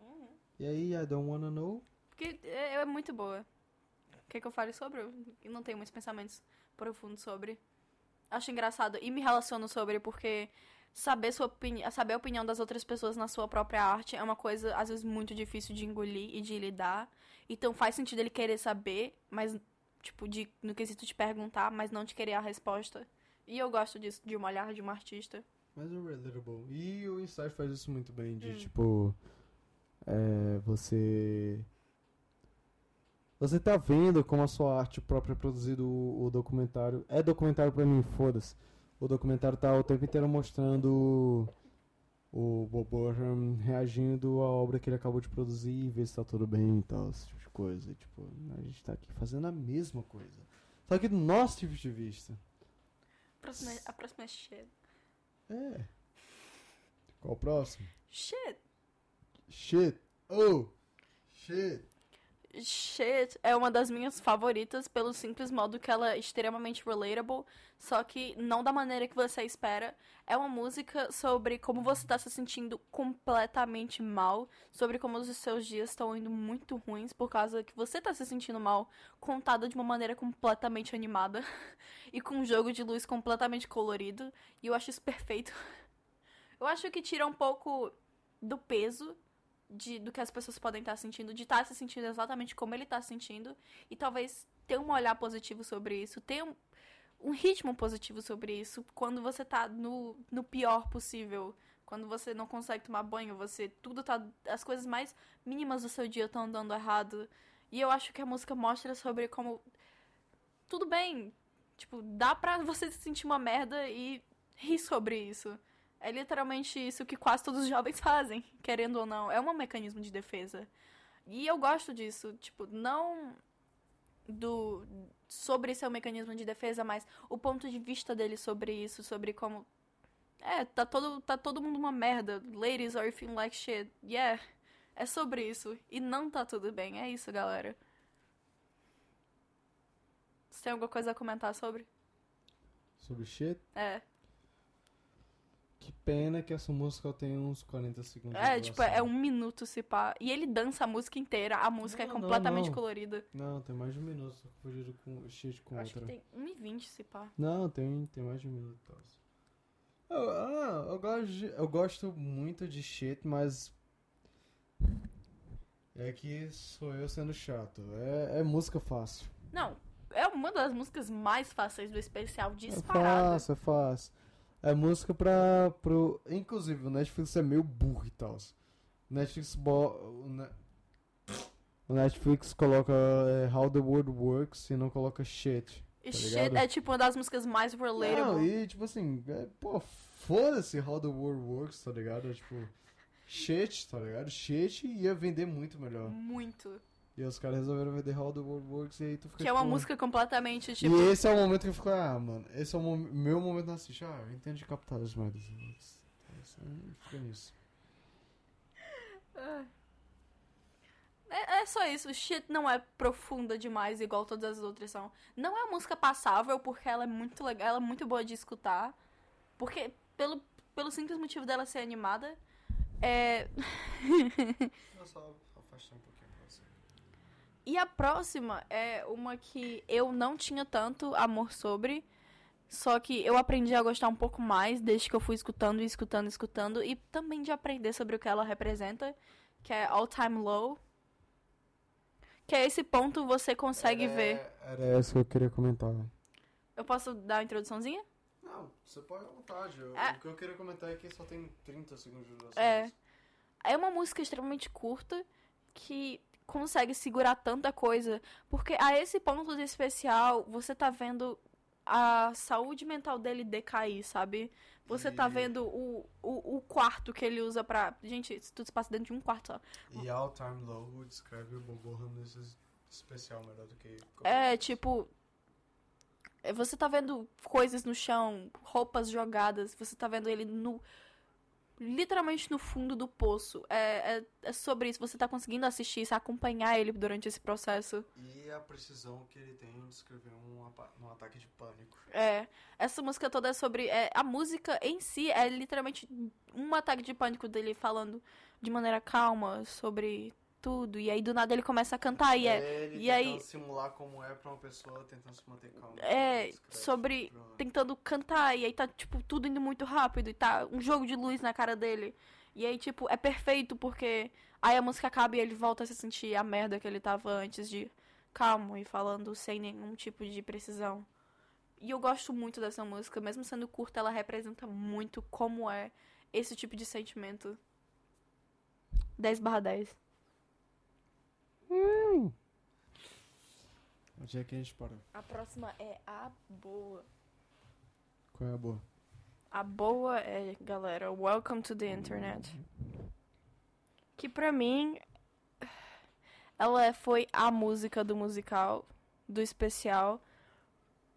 Uhum. E aí, I don't wanna know. Porque é, é muito boa. Quer que eu fale sobre? Eu não tenho muitos pensamentos profundos sobre. Acho engraçado e me relaciono sobre porque saber sua opinião, saber a opinião das outras pessoas na sua própria arte é uma coisa às vezes muito difícil de engolir e de lidar. Então faz sentido ele querer saber, mas tipo de no quesito de perguntar, mas não de querer a resposta. E eu gosto disso, de um olhar de um artista. Mas é relatable. E o Inside faz isso muito bem, de Hum. tipo. É, você. Você tá vendo como a sua arte própria produzido o, o documentário. É documentário pra mim, foda-se. O documentário tá o tempo inteiro mostrando o Bob Burnham reagindo à obra que ele acabou de produzir e ver se tá tudo bem e tal, esse tipo de coisa. E, tipo, a gente tá aqui fazendo a mesma coisa. Só que do nosso tipo de vista. Próxima, a próxima é shit. É. Qual o próximo? Shit. Shit. Oh. Shit. Shit é uma das minhas favoritas pelo simples modo que ela é extremamente relatable, só que não da maneira que você espera. É uma música sobre como você tá se sentindo completamente mal, sobre como os seus dias estão indo muito ruins por causa que você tá se sentindo mal, contada de uma maneira completamente animada [laughs] e com um jogo de luz completamente colorido, e eu acho isso perfeito. [laughs] Eu acho que tira um pouco do peso de, do que as pessoas podem estar sentindo, de estar se sentindo exatamente como ele está se sentindo, e talvez ter um olhar positivo sobre isso, ter um, um ritmo positivo sobre isso, quando você tá no, no pior possível, quando você não consegue tomar banho, você tudo tá. As coisas mais mínimas do seu dia estão dando errado. E eu acho que a música mostra sobre como. Tudo bem. Tipo, dá pra [laughs] você se sentir uma merda e rir sobre isso. É literalmente isso que quase todos os jovens [laughs] fazem, querendo ou não. É um mecanismo de defesa. E eu gosto disso. Tipo, não do sobre seu mecanismo de defesa, mas o ponto de vista dele sobre isso, sobre como é, tá todo tá todo mundo uma merda. Ladies are feeling like shit. Yeah. É sobre isso e não tá tudo bem. É isso, galera. Você tem alguma coisa a comentar sobre? Sobre shit. É. Que pena que essa música tem uns 40 segundos. É, tipo, é um minuto se pá. E ele dança a música inteira. A música Não, é não, completamente não. colorida. Não, tem mais de um minuto, tô confundido com shit com Eu acho que outra. tem 1,20 se pá. Não, tem, tem mais de um minuto. tal. Eu, ah, eu gosto, de- eu gosto muito de shit, mas. É que sou eu sendo chato. É, é música fácil. Não, é uma das músicas mais fáceis do especial, É disparada. fácil, é fácil. É música pra. Pro... Inclusive, o Netflix é meio burro e tal. Netflix. Bo... O, Ne- o Netflix coloca é, How the World Works e não coloca shit. e tá shit é tipo uma das músicas mais Não, relatable. e tipo assim, é, pô, foda-se How the World Works, tá ligado? É, tipo. shit, tá ligado? Shit ia vender muito melhor. Muito. E os caras resolveram vender How the World Works e aí tu fica Que é uma tipo, música completamente, tipo... E esse é o momento que eu fico, ah, mano, esse é o mo- meu momento na assiste. Ah, eu entendo de capitalismo, mas isso aí fica nisso. É, é só isso, shit não é profunda demais, igual todas as outras são. Não é uma música passável, porque ela é muito legal, ela é muito boa de escutar. Porque, pelo, pelo simples motivo dela ser animada, é... Eu só afastar um pouquinho. E a próxima é uma que eu não tinha tanto amor sobre, só que eu aprendi a gostar um pouco mais desde que eu fui escutando e escutando e escutando, e também de aprender sobre o que ela representa, que é All Time Low. Que é esse ponto você consegue Era- ver. Era essa que eu queria comentar. Eu posso dar uma introduçãozinha? Não, você pode à vontade. Eu- É. O que eu queria comentar é que só tem 30 segundos de duração. É. É uma música extremamente curta que consegue segurar tanta coisa. Porque a esse ponto de especial, você tá vendo a saúde mental dele decair, sabe? Você tá E- vendo o, o, o quarto que ele usa pra. Gente, isso tudo se passa dentro de um quarto só. E All Time Low descreve o Bobo nesse especial melhor do que. É, tipo. Você tá vendo coisas no chão, roupas jogadas, você tá vendo ele no. Literalmente no fundo do poço. É, é, é sobre isso. Você tá conseguindo assistir isso, acompanhar ele durante esse processo. E a precisão que ele tem em descrever um, um ataque de pânico. É. Essa música toda é sobre. É, a música em si é literalmente um ataque de pânico dele falando de maneira calma sobre tudo. E aí do nada ele começa a cantar e é. ele e aí- simular como é pra uma pessoa tentando se manter calma. É, Descreve sobre pra- tentando cantar, e aí tá, tipo, tudo indo muito rápido, e tá um jogo de luz na cara dele. E aí, tipo, é perfeito, porque aí a música acaba e ele volta a se sentir a merda que ele tava antes de calmo e falando sem nenhum tipo de precisão. E eu gosto muito dessa música, mesmo sendo curta, ela representa muito como é esse tipo de sentimento. 10 barra 10. Onde é que a gente para? A próxima é a boa. Qual é a boa? A boa é, galera, Welcome to the Internet. Que pra mim, ela foi a música do musical, do especial.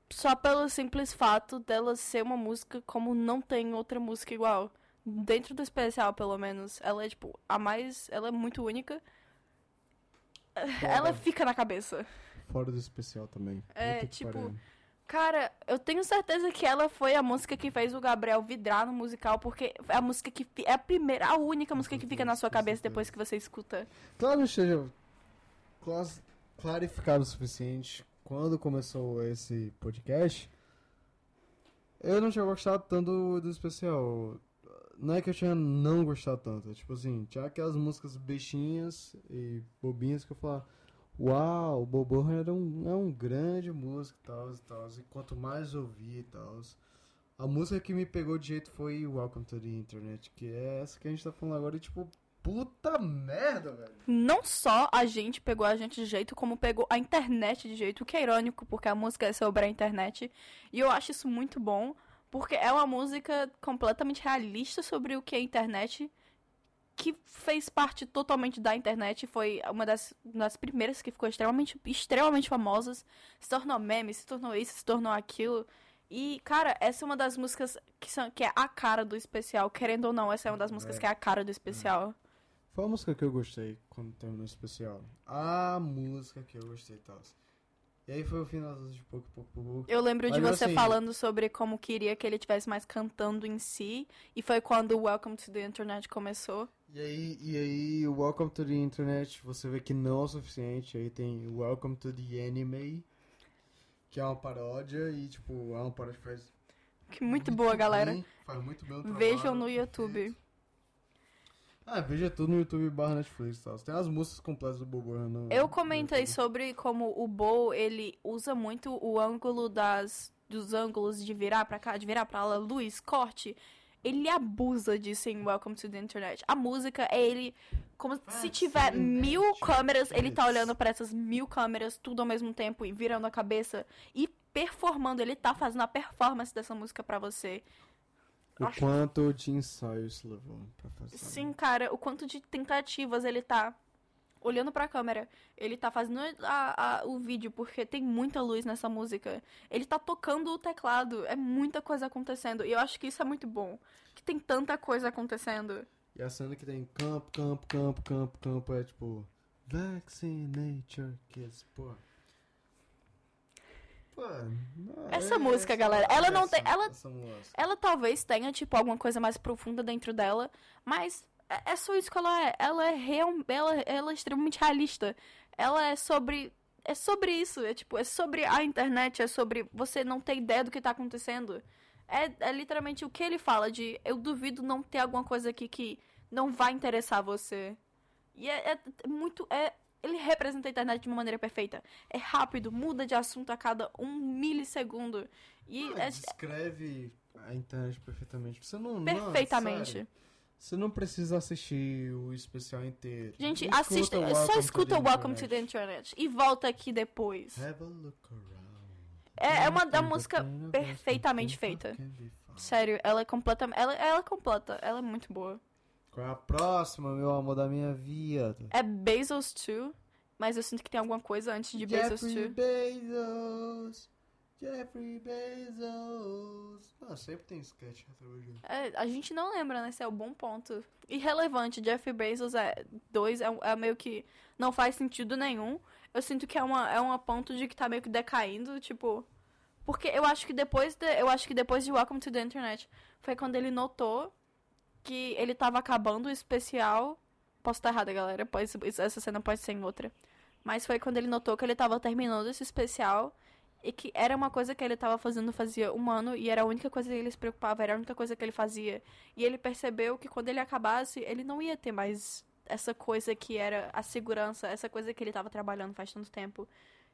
Só pelo simples fato dela ser uma música como não tem outra música igual. Dentro do especial, pelo menos. Ela é, tipo, a mais. Ela é muito única. Ela fica na cabeça. Fora do especial também. É, tipo, pariu. Cara, eu tenho certeza que ela foi a música que fez o Gabriel vidrar no musical, porque é a música que é a primeira, a única música que fica na sua cabeça depois que você escuta. Claro, clas- clarificado o suficiente. Quando começou esse podcast, eu não tinha gostado tanto do especial. Não é que eu tinha não gostado tanto. é Tipo assim, tinha aquelas músicas bestinhas e bobinhas que eu falava. Uau, o Bobo era um, é um grande músico e tal e tal. E quanto mais eu ouvi e tal. A música que me pegou de jeito foi Welcome to the Internet, que é essa que a gente tá falando agora. E tipo, puta merda, velho. Não só a gente pegou a gente de jeito, como pegou a internet de jeito, o que é irônico, porque a música é sobre a internet. E eu acho isso muito bom, porque é uma música completamente realista sobre o que é a internet, que fez parte totalmente da internet, foi uma das, uma das primeiras que ficou extremamente, extremamente famosas, se tornou meme, se tornou isso, se tornou aquilo. E, cara, essa é uma das músicas que, são, que é a cara do especial, querendo ou não, essa é uma das músicas É. que é a cara do especial. Foi a música que eu gostei quando terminou o especial. A música que eu gostei e tal. E aí foi o finalzinho de pouco, pouco, pouco. Eu lembro de Mas, você assim- falando sobre como queria que ele tivesse mais cantando em si. E foi quando o Welcome to the Internet começou. E aí, e aí, o Welcome to the Internet, você vê que não é o suficiente. Aí tem Welcome to the Anime, que é uma paródia e, tipo, é uma paródia que faz. Que muito boa, galera. bem, faz muito bem o trabalho. Vejam no perfeito. Ah, veja tudo no YouTube barra Netflix e tal. Tem as músicas completas do Bobo no. Eu no comentei YouTube. sobre como o Bo, ele usa muito o ângulo das dos ângulos de virar pra cá, de virar pra lá, luz, corte. Ele abusa disso em Welcome to the Internet. A música é ele como se tiver mil né? câmeras, ele tá olhando pra essas mil câmeras tudo ao mesmo tempo e virando a cabeça e performando, ele tá fazendo a performance dessa música pra você. O Acho- quanto de ensaio isso levou pra fazer. Sim, cara, o quanto de tentativas ele tá olhando pra câmera. Ele tá fazendo a- a- o vídeo, porque tem muita luz nessa música. Ele tá tocando o teclado. É muita coisa acontecendo. E eu acho que isso é muito bom. Que tem tanta coisa acontecendo. E a cena que tem campo, campo, campo, campo, campo é tipo. Vaccinature Kids, pô. Essa é- música, essa- galera, ela não tem- ela-. Ela talvez tenha, tipo, alguma coisa mais profunda dentro dela, mas é, é só isso que ela é. Ela é real, ela, ela é extremamente realista. Ela é sobre. É sobre isso, é tipo, é sobre a internet, é sobre você não ter ideia do que tá acontecendo. É, é literalmente o que ele fala de eu duvido não ter alguma coisa aqui que não vai interessar você. E é, é muito. É, ele representa a internet de uma maneira perfeita. É rápido, muda de assunto a cada um milissegundo. E Ah, é, descreve a internet perfeitamente. Você não. não, perfeitamente. sério. Você não precisa assistir o especial inteiro. Gente, Escuta assista, o só escuta o Welcome to the Internet e volta aqui depois. Have a look around. É, é uma da Nothing música perfeitamente feita. Sério, ela é completamente. Ela, ela é completa, ela é muito boa. Qual é a próxima, meu amor da minha vida? É Bezos 2, mas eu sinto que tem alguma coisa antes de Bezos Jeffrey 2. Bezos. Jeffrey Bezos. Ah, sempre tem sketch. É, a gente não lembra, né? Esse é o bom ponto. Irrelevante, Jeff Bezos é 2, é, um- é meio que não faz sentido nenhum. Eu sinto que é uma, é uma ponto de que tá meio que decaindo, tipo. Porque eu acho que depois de, eu acho que depois de Welcome to the Internet foi quando ele notou que ele tava acabando o especial. Posso estar errada, galera. Pode, essa cena pode ser em outra. Mas foi quando ele notou que ele tava terminando esse especial e que era uma coisa que ele tava fazendo fazia um ano e era a única coisa que ele se preocupava, era a única coisa que ele fazia. E ele percebeu que quando ele acabasse, ele não ia ter mais essa coisa que era a segurança, essa coisa que ele tava trabalhando faz tanto tempo.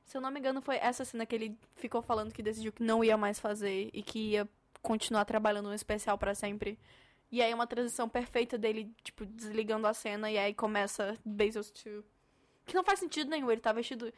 Se eu não me engano, foi essa cena que ele ficou falando que decidiu que não ia mais fazer e que ia continuar trabalhando no especial pra sempre. E aí é uma transição perfeita dele, tipo, desligando a cena e aí começa Bezos 2. Que não faz sentido nenhum, ele tá vestido.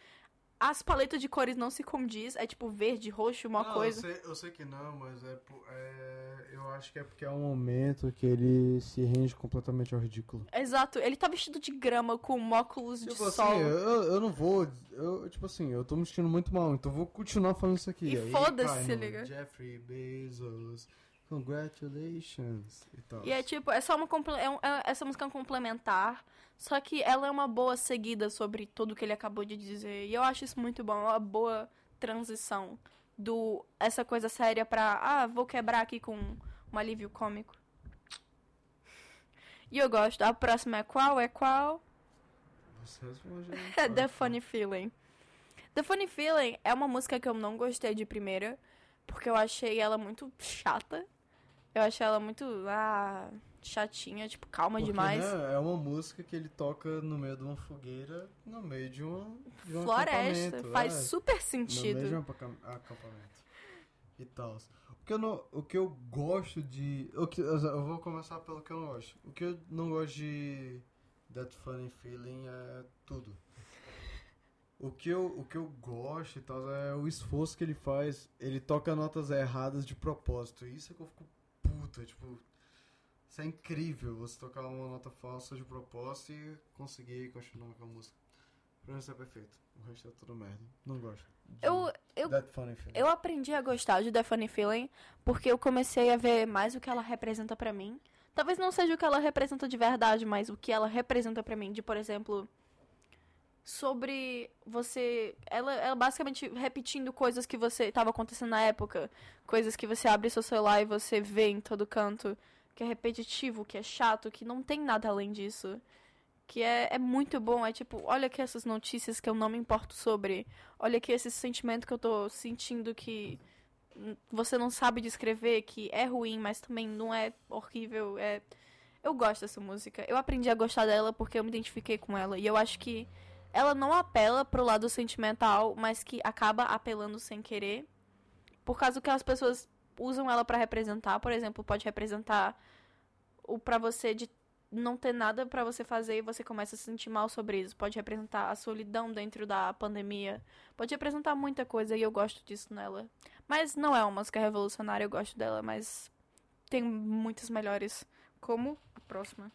As paletas de cores não se condiz, é tipo verde, roxo, uma Não, coisa. Eu sei, eu sei que não, mas é, é- Eu acho que é porque é um momento que ele se rende completamente ao ridículo. Exato, ele tá vestido de grama com um óculos de Tipo assim, sol. eu, eu não vou. Eu, tipo assim, eu tô me sentindo muito mal, então vou continuar falando isso aqui. E foda-se, se liga. Jeffrey Bezos, congratulations e tal. E é tipo, é só uma é um- é- essa música é um complementar, só que ela é uma boa seguida sobre tudo que ele acabou de dizer. E eu acho isso muito bom, é uma boa transição do essa coisa séria pra, ah, vou quebrar aqui com um alívio cômico. E eu gosto. A próxima é qual? É qual? Você responde É [laughs] The. Funny Feeling. The Funny Feeling é uma música que eu não gostei de primeira, porque eu achei ela muito chata. Eu achei ela muito, ah, chatinha, tipo, calma Porque, demais. né, é uma música que ele toca no meio de uma fogueira, no meio de, uma, de um Floresta, faz é. super No meio de sentido. um acamp- acampamento. E tal. O que, eu não, o que eu gosto de. O que, eu vou começar pelo que eu não gosto. O que eu não gosto de That Funny Feeling é tudo. O que, eu, o que eu gosto e tal é o esforço que ele faz. Ele toca notas erradas de propósito. Isso é que eu fico puta, tipo. Isso é incrível você tocar uma nota falsa de propósito e conseguir continuar com a música. Pra mim isso é perfeito. O resto é tudo merda. Não gosto. Eu, eu, That Funny Feeling. eu aprendi a gostar de The Funny Feeling porque eu comecei a ver mais o que ela representa pra mim. Talvez não seja o que ela representa de verdade, mas o que ela representa pra mim. De, por exemplo, sobre você. Ela, ela basicamente repetindo coisas que você estava acontecendo na época. Coisas que você abre seu celular e você vê em todo canto. Que é repetitivo, que é chato, que não tem nada além disso. Que é, é muito bom. É tipo, olha aqui essas notícias que eu não me importo sobre. Olha aqui esse sentimento que eu tô sentindo que você não sabe descrever, que é ruim, mas também não é horrível. É. Eu gosto dessa música. Eu aprendi a gostar dela porque eu me identifiquei com ela. E eu acho que ela não apela pro lado sentimental, mas que acaba apelando sem querer. Por causa que as pessoas usam ela pra representar. Por exemplo, pode representar o pra você de não ter nada pra você fazer e você começa a se sentir mal sobre isso. Pode representar a solidão dentro da pandemia. Pode representar muita coisa e eu gosto disso nela. Mas não é uma música revolucionária, eu gosto dela, mas tem muitas melhores. Como a próxima.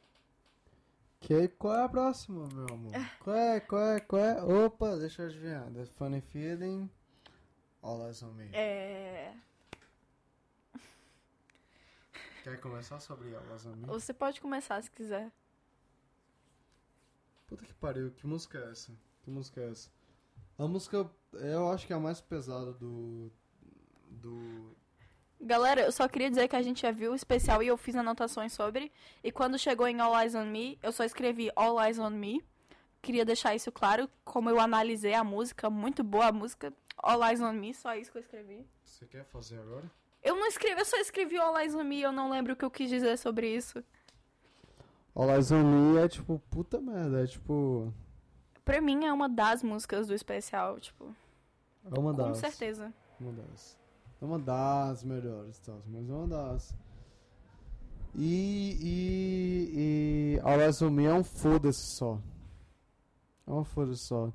Que, qual é a próxima, meu amor? Qual é, qual é, qual é? Opa, deixa eu adivinhar. The Funny Feeling, All Eyes on Me. É. Quer começar sobre All Eyes on Me? Você pode começar se quiser. Puta que pariu, que música é essa? Que música é essa? A música, eu acho que é a mais pesada do... Do... Galera, eu só queria dizer que a gente já viu o especial e eu fiz anotações sobre. E quando chegou em All Eyes on Me, eu só escrevi All Eyes on Me. Queria deixar isso claro, como eu analisei a música, muito boa a música. All Eyes on Me, só isso que eu escrevi. Você quer fazer agora? Eu não escrevi, eu só escrevi All Eyes on Me, eu não lembro o que eu quis dizer sobre isso. All Eyes on Me é tipo, puta merda, é tipo... Pra mim é uma das músicas do especial, tipo, É uma das. com certeza. Uma das. É uma das melhores, tá? mas é uma das. E. E. E. On Me é um foda-se só. É um foda-se só.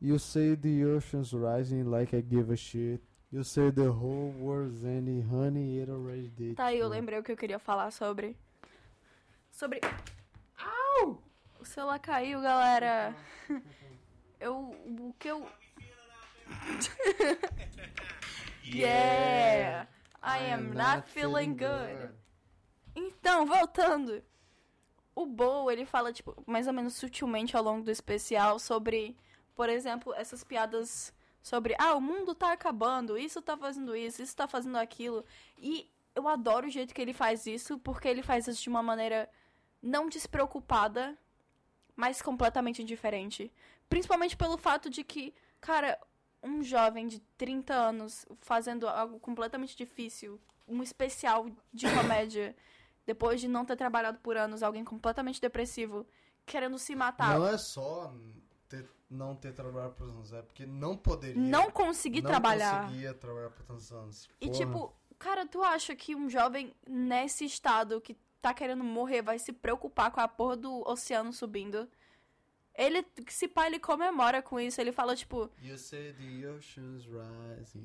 You say the ocean's rising like I give a shit. You say the whole world's ending, honey, it already did. Tá aí, eu Tipo, lembrei o que eu queria falar sobre. Sobre. Au! O celular caiu, galera. [laughs] Eu. O que eu. [laughs] yeah! I am not feeling good. Então, voltando. O Bo, ele fala, tipo, mais ou menos sutilmente ao longo do especial sobre, por exemplo, essas piadas sobre, ah, o mundo tá acabando, isso tá fazendo isso, isso tá fazendo aquilo. E eu adoro o jeito que ele faz isso, porque ele faz isso de uma maneira não despreocupada, mas completamente indiferente. Principalmente pelo fato de que, cara, um jovem de 30 anos fazendo algo completamente difícil, um especial de [coughs] comédia, depois de não ter trabalhado por anos, alguém completamente depressivo, querendo se matar, Não é só ter- não ter trabalhado por anos, é porque não poderia. não conseguir não trabalhar. conseguia trabalhar por tantos anos. E Porra. tipo, cara, tu acha que um jovem nesse estado que tá querendo morrer vai se preocupar com a porra do oceano subindo? Ele, se pá, ele comemora com isso. Ele fala, tipo,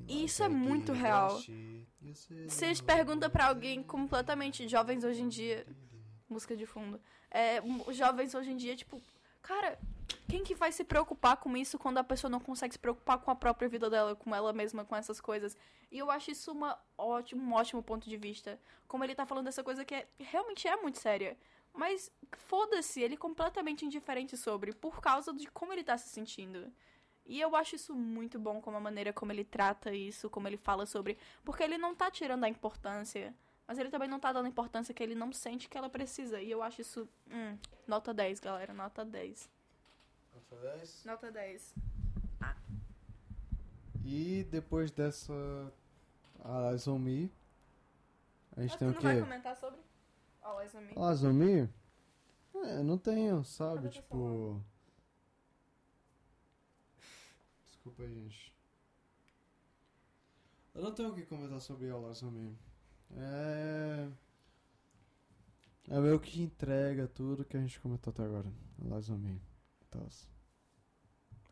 Isso é muito real. shit. You say você the pergunta pra world's alguém completamente jovens hoje em dia, música de fundo, é, jovens hoje em dia, tipo, cara, quem que vai se preocupar com isso quando a pessoa não consegue se preocupar com a própria vida dela, com ela mesma, com essas coisas? E eu acho isso uma ótimo, um ótimo ponto de vista. Como ele tá falando dessa coisa que é- realmente é muito séria. Mas foda-se, ele é completamente indiferente sobre, por causa de como ele tá se sentindo. E eu acho isso muito bom, como a maneira como ele trata isso, como ele fala sobre. Porque ele não tá tirando a importância, mas ele também não tá dando a importância que ele não sente que ela precisa. E eu acho isso. Hum, nota 10, galera, nota 10. Nota 10. Nota 10. E depois dessa on Me, a gente Ah, tem tu o não vai quê? comentar sobre? All Eyes on Me? All Eyes on Me? É, não tenho, sabe? Tipo. Desculpa aí, gente. Eu não tenho o que comentar sobre All Eyes on Me. É. É meio que entrega tudo que a gente comentou até agora. All Eyes on Me. Tal.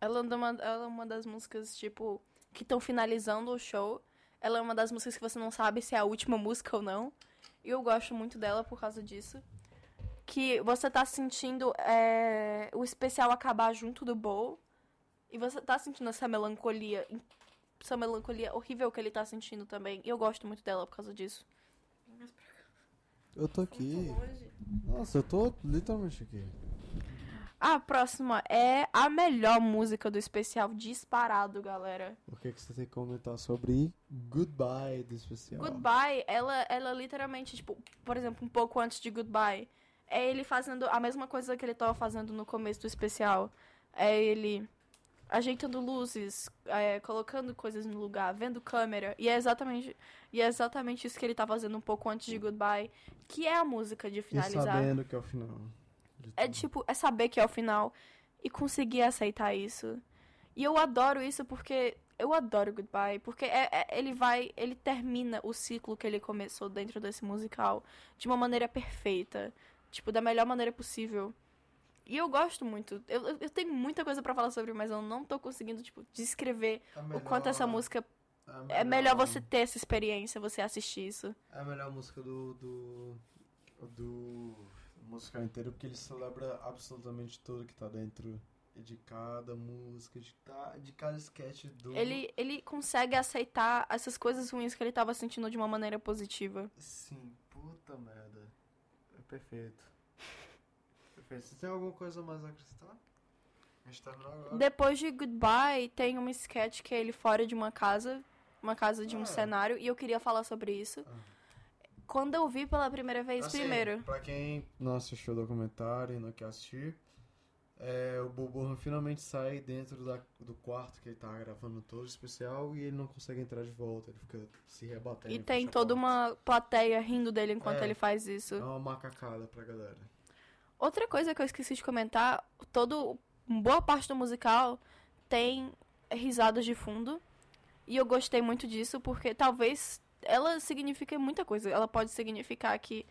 Ela, é uma, ela é uma das músicas, tipo, que estão finalizando o show. Ela é uma das músicas que você não sabe se é a última música ou não. E eu gosto muito dela por causa disso. Que você tá sentindo é, o especial acabar junto do Bowl. E você tá sentindo essa melancolia. Essa melancolia horrível que ele tá sentindo também. E eu gosto muito dela por causa disso. Eu tô aqui. Nossa, eu tô literalmente aqui. A próxima é a melhor música do especial disparado, galera. O que, que você tem que comentar sobre Goodbye do especial? Goodbye, ela, ela literalmente, tipo, por exemplo, um pouco antes de Goodbye, é ele fazendo a mesma coisa que ele tava fazendo no começo do especial. É ele ajeitando luzes, é, colocando coisas no lugar, vendo câmera. E é exatamente, e é exatamente isso que ele tá fazendo um pouco antes de Goodbye, que é a música de E finalizar. sabendo que é o final. É tudo. tipo, é saber que é o final e conseguir aceitar isso. E eu adoro isso porque eu adoro Goodbye, porque é, é- ele vai, ele termina o ciclo que ele começou dentro desse musical de uma maneira perfeita, tipo, da melhor maneira possível. E eu gosto muito. Eu, eu- eu tenho muita coisa pra falar sobre, mas eu não tô conseguindo, tipo, descrever A o quanto essa melhor- música É melhor você ter essa experiência, você assistir isso. É a melhor música do. do. do musical inteiro, porque ele celebra absolutamente tudo que tá dentro de cada música, de, de cada sketch do. Ele, ele consegue aceitar essas coisas ruins que ele tava sentindo de uma maneira positiva. Sim, puta merda. É perfeito. [laughs] Perfeito. Você tem alguma coisa mais a acrescentar? A gente terminou agora. Depois de Goodbye, tem um sketch que é ele fora de uma casa, uma casa de um Ah. cenário, e eu queria falar sobre isso. Ah. Quando eu vi pela primeira vez, Assim, primeiro, Pra quem não assistiu o documentário e não quer assistir, é, o Bobo finalmente sai dentro da, do quarto que ele tá gravando todo o especial e ele não consegue entrar de volta. Ele fica se rebatendo. e em tem toda uma plateia rindo dele enquanto É. ele faz isso. É uma macacada pra galera. Outra coisa que eu esqueci de comentar, todo boa parte do musical tem risadas de fundo. E eu gostei muito disso porque talvez ela signifique muita coisa. Ela pode significar que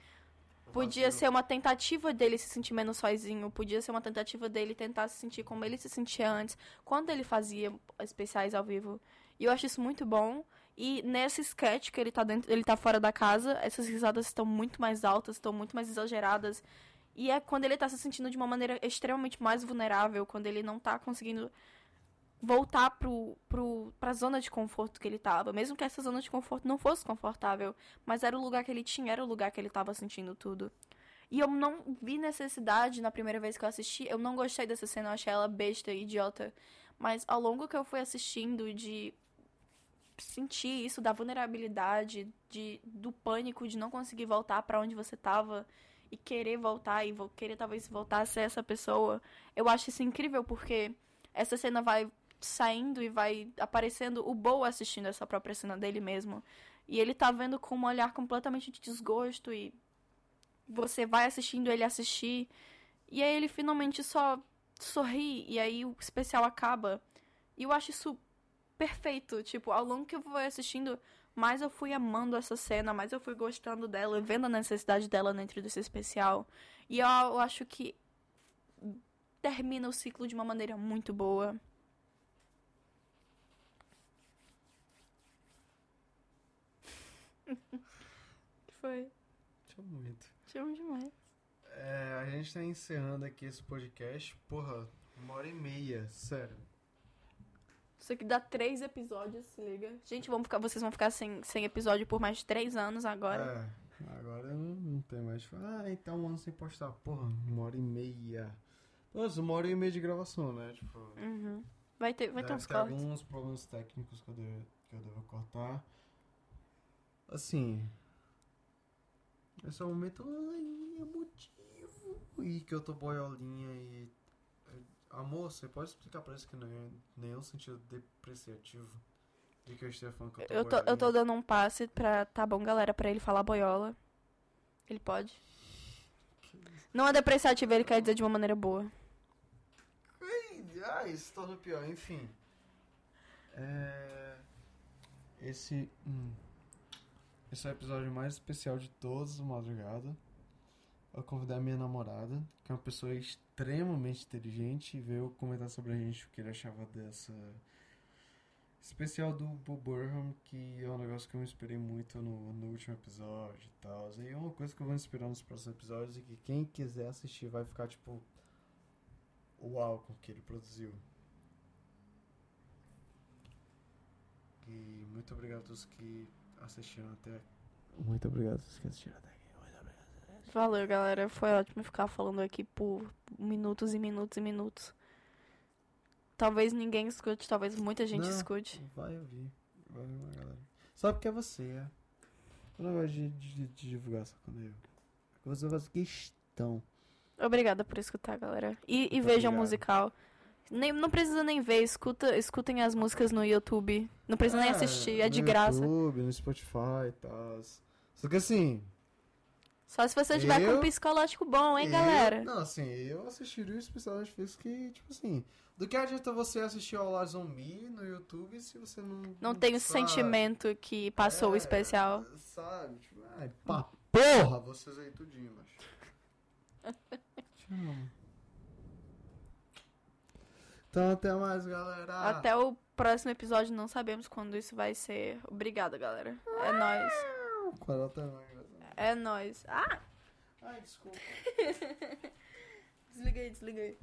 podia ser uma tentativa dele se sentir menos sozinho, podia ser uma tentativa dele tentar se sentir como ele se sentia antes, quando ele fazia especiais ao vivo. E eu acho isso muito bom. E nesse sketch que ele tá dentro, ele tá fora da casa, essas risadas estão muito mais altas, estão muito mais exageradas. E é quando ele tá se sentindo de uma maneira extremamente mais vulnerável, quando ele não tá conseguindo voltar pro, pro, pra zona de conforto que ele tava. Mesmo que essa zona de conforto não fosse confortável, mas era o lugar que ele tinha, era o lugar que ele tava sentindo tudo. E eu não vi necessidade na primeira vez que eu assisti, eu não gostei dessa cena, eu achei ela besta, idiota. Mas ao longo que eu fui assistindo, de sentir isso da vulnerabilidade, de do pânico de não conseguir voltar pra onde você tava e querer voltar e querer talvez voltar a ser essa pessoa. Eu acho isso incrível porque essa cena vai saindo e vai aparecendo o Bo assistindo essa própria cena dele mesmo. E ele tá vendo com um olhar completamente de desgosto e você vai assistindo ele assistir e aí ele finalmente só sorri e aí o especial acaba. E eu acho isso perfeito, tipo, ao longo que eu fui assistindo, mais eu fui amando essa cena, mais eu fui gostando dela, vendo a necessidade dela dentro desse especial. E eu, eu acho que termina o ciclo de uma maneira muito boa. Que [laughs] foi? Deixa muito. Te amo demais. É, a gente tá encerrando aqui esse podcast. Porra, uma hora e meia, sério. Isso aqui dá três episódios, se liga. Gente, vamos ficar, vocês vão ficar sem, sem episódio por mais de três anos agora. É, agora não, não tem mais. Ah, então um ano sem postar. Porra, uma hora e meia. Nossa, uma hora e meia de gravação, né? Tipo. Uhum. Vai ter, vai ter uns cortes. alguns problemas técnicos que eu, devo, que eu devo cortar. Assim. Esse é um momento ai, emotivo. E que eu tô boiolinha e. Amor, você pode explicar pra isso que não é nenhum sentido depreciativo de que eu esteja falando que eu tô Eu tô, eu tô dando um passe pra. Tá bom, galera, pra ele falar boiola. Ele pode. Não é depreciativo, ele quer dizer de uma maneira boa. Ah, isso torna pior, enfim. É... Esse. hum, Esse é o episódio mais especial de todos do Madrugada. Eu convidei a minha namorada, que é uma pessoa extremamente inteligente, e veio comentar sobre a gente o que ele achava dessa. Especial do Bob Burnham, que é um negócio que eu me inspirei muito no, no último episódio e tal. E é uma coisa que eu vou inspirar nos próximos episódios e que quem quiser assistir vai ficar tipo uau com o que ele produziu. E muito obrigado a todos que assistiram até aqui. Muito obrigado todos que assistiram até aqui. Muito obrigado. Valeu, galera. Foi ótimo ficar falando aqui por minutos e minutos e minutos. Talvez ninguém escute, talvez muita gente Não. escute. Vai ouvir. Vai ouvir uma galera. Só porque é você, é. Eu não gosto de, de, de divulgar só quando eu. Você faz questão. Obrigada por escutar, galera. E, e vejam o obrigado. musical. Nem, não precisa nem ver, escuta, escutem as músicas no YouTube. Não precisa nem É, assistir, é no de graça. YouTube, no Spotify e tal. Só que assim. Só se você tiver com Eu- um psicológico bom, hein, eu- galera? Não, assim, eu assistiria o especial da Netflix que, tipo assim. Do que adianta você assistir ao La Zombie no YouTube se você não. Não tem o sabe? sentimento que passou o É, especial. Sabe? Tipo, ai, pá, porra, vocês aí tudinho, macho. [laughs] Te amo. Então até mais, galera. Até o próximo episódio, não sabemos quando isso vai ser. Obrigada, galera. É nóis. É? É nóis. Ah! Ai, desculpa. [laughs] Desliguei, desliguei.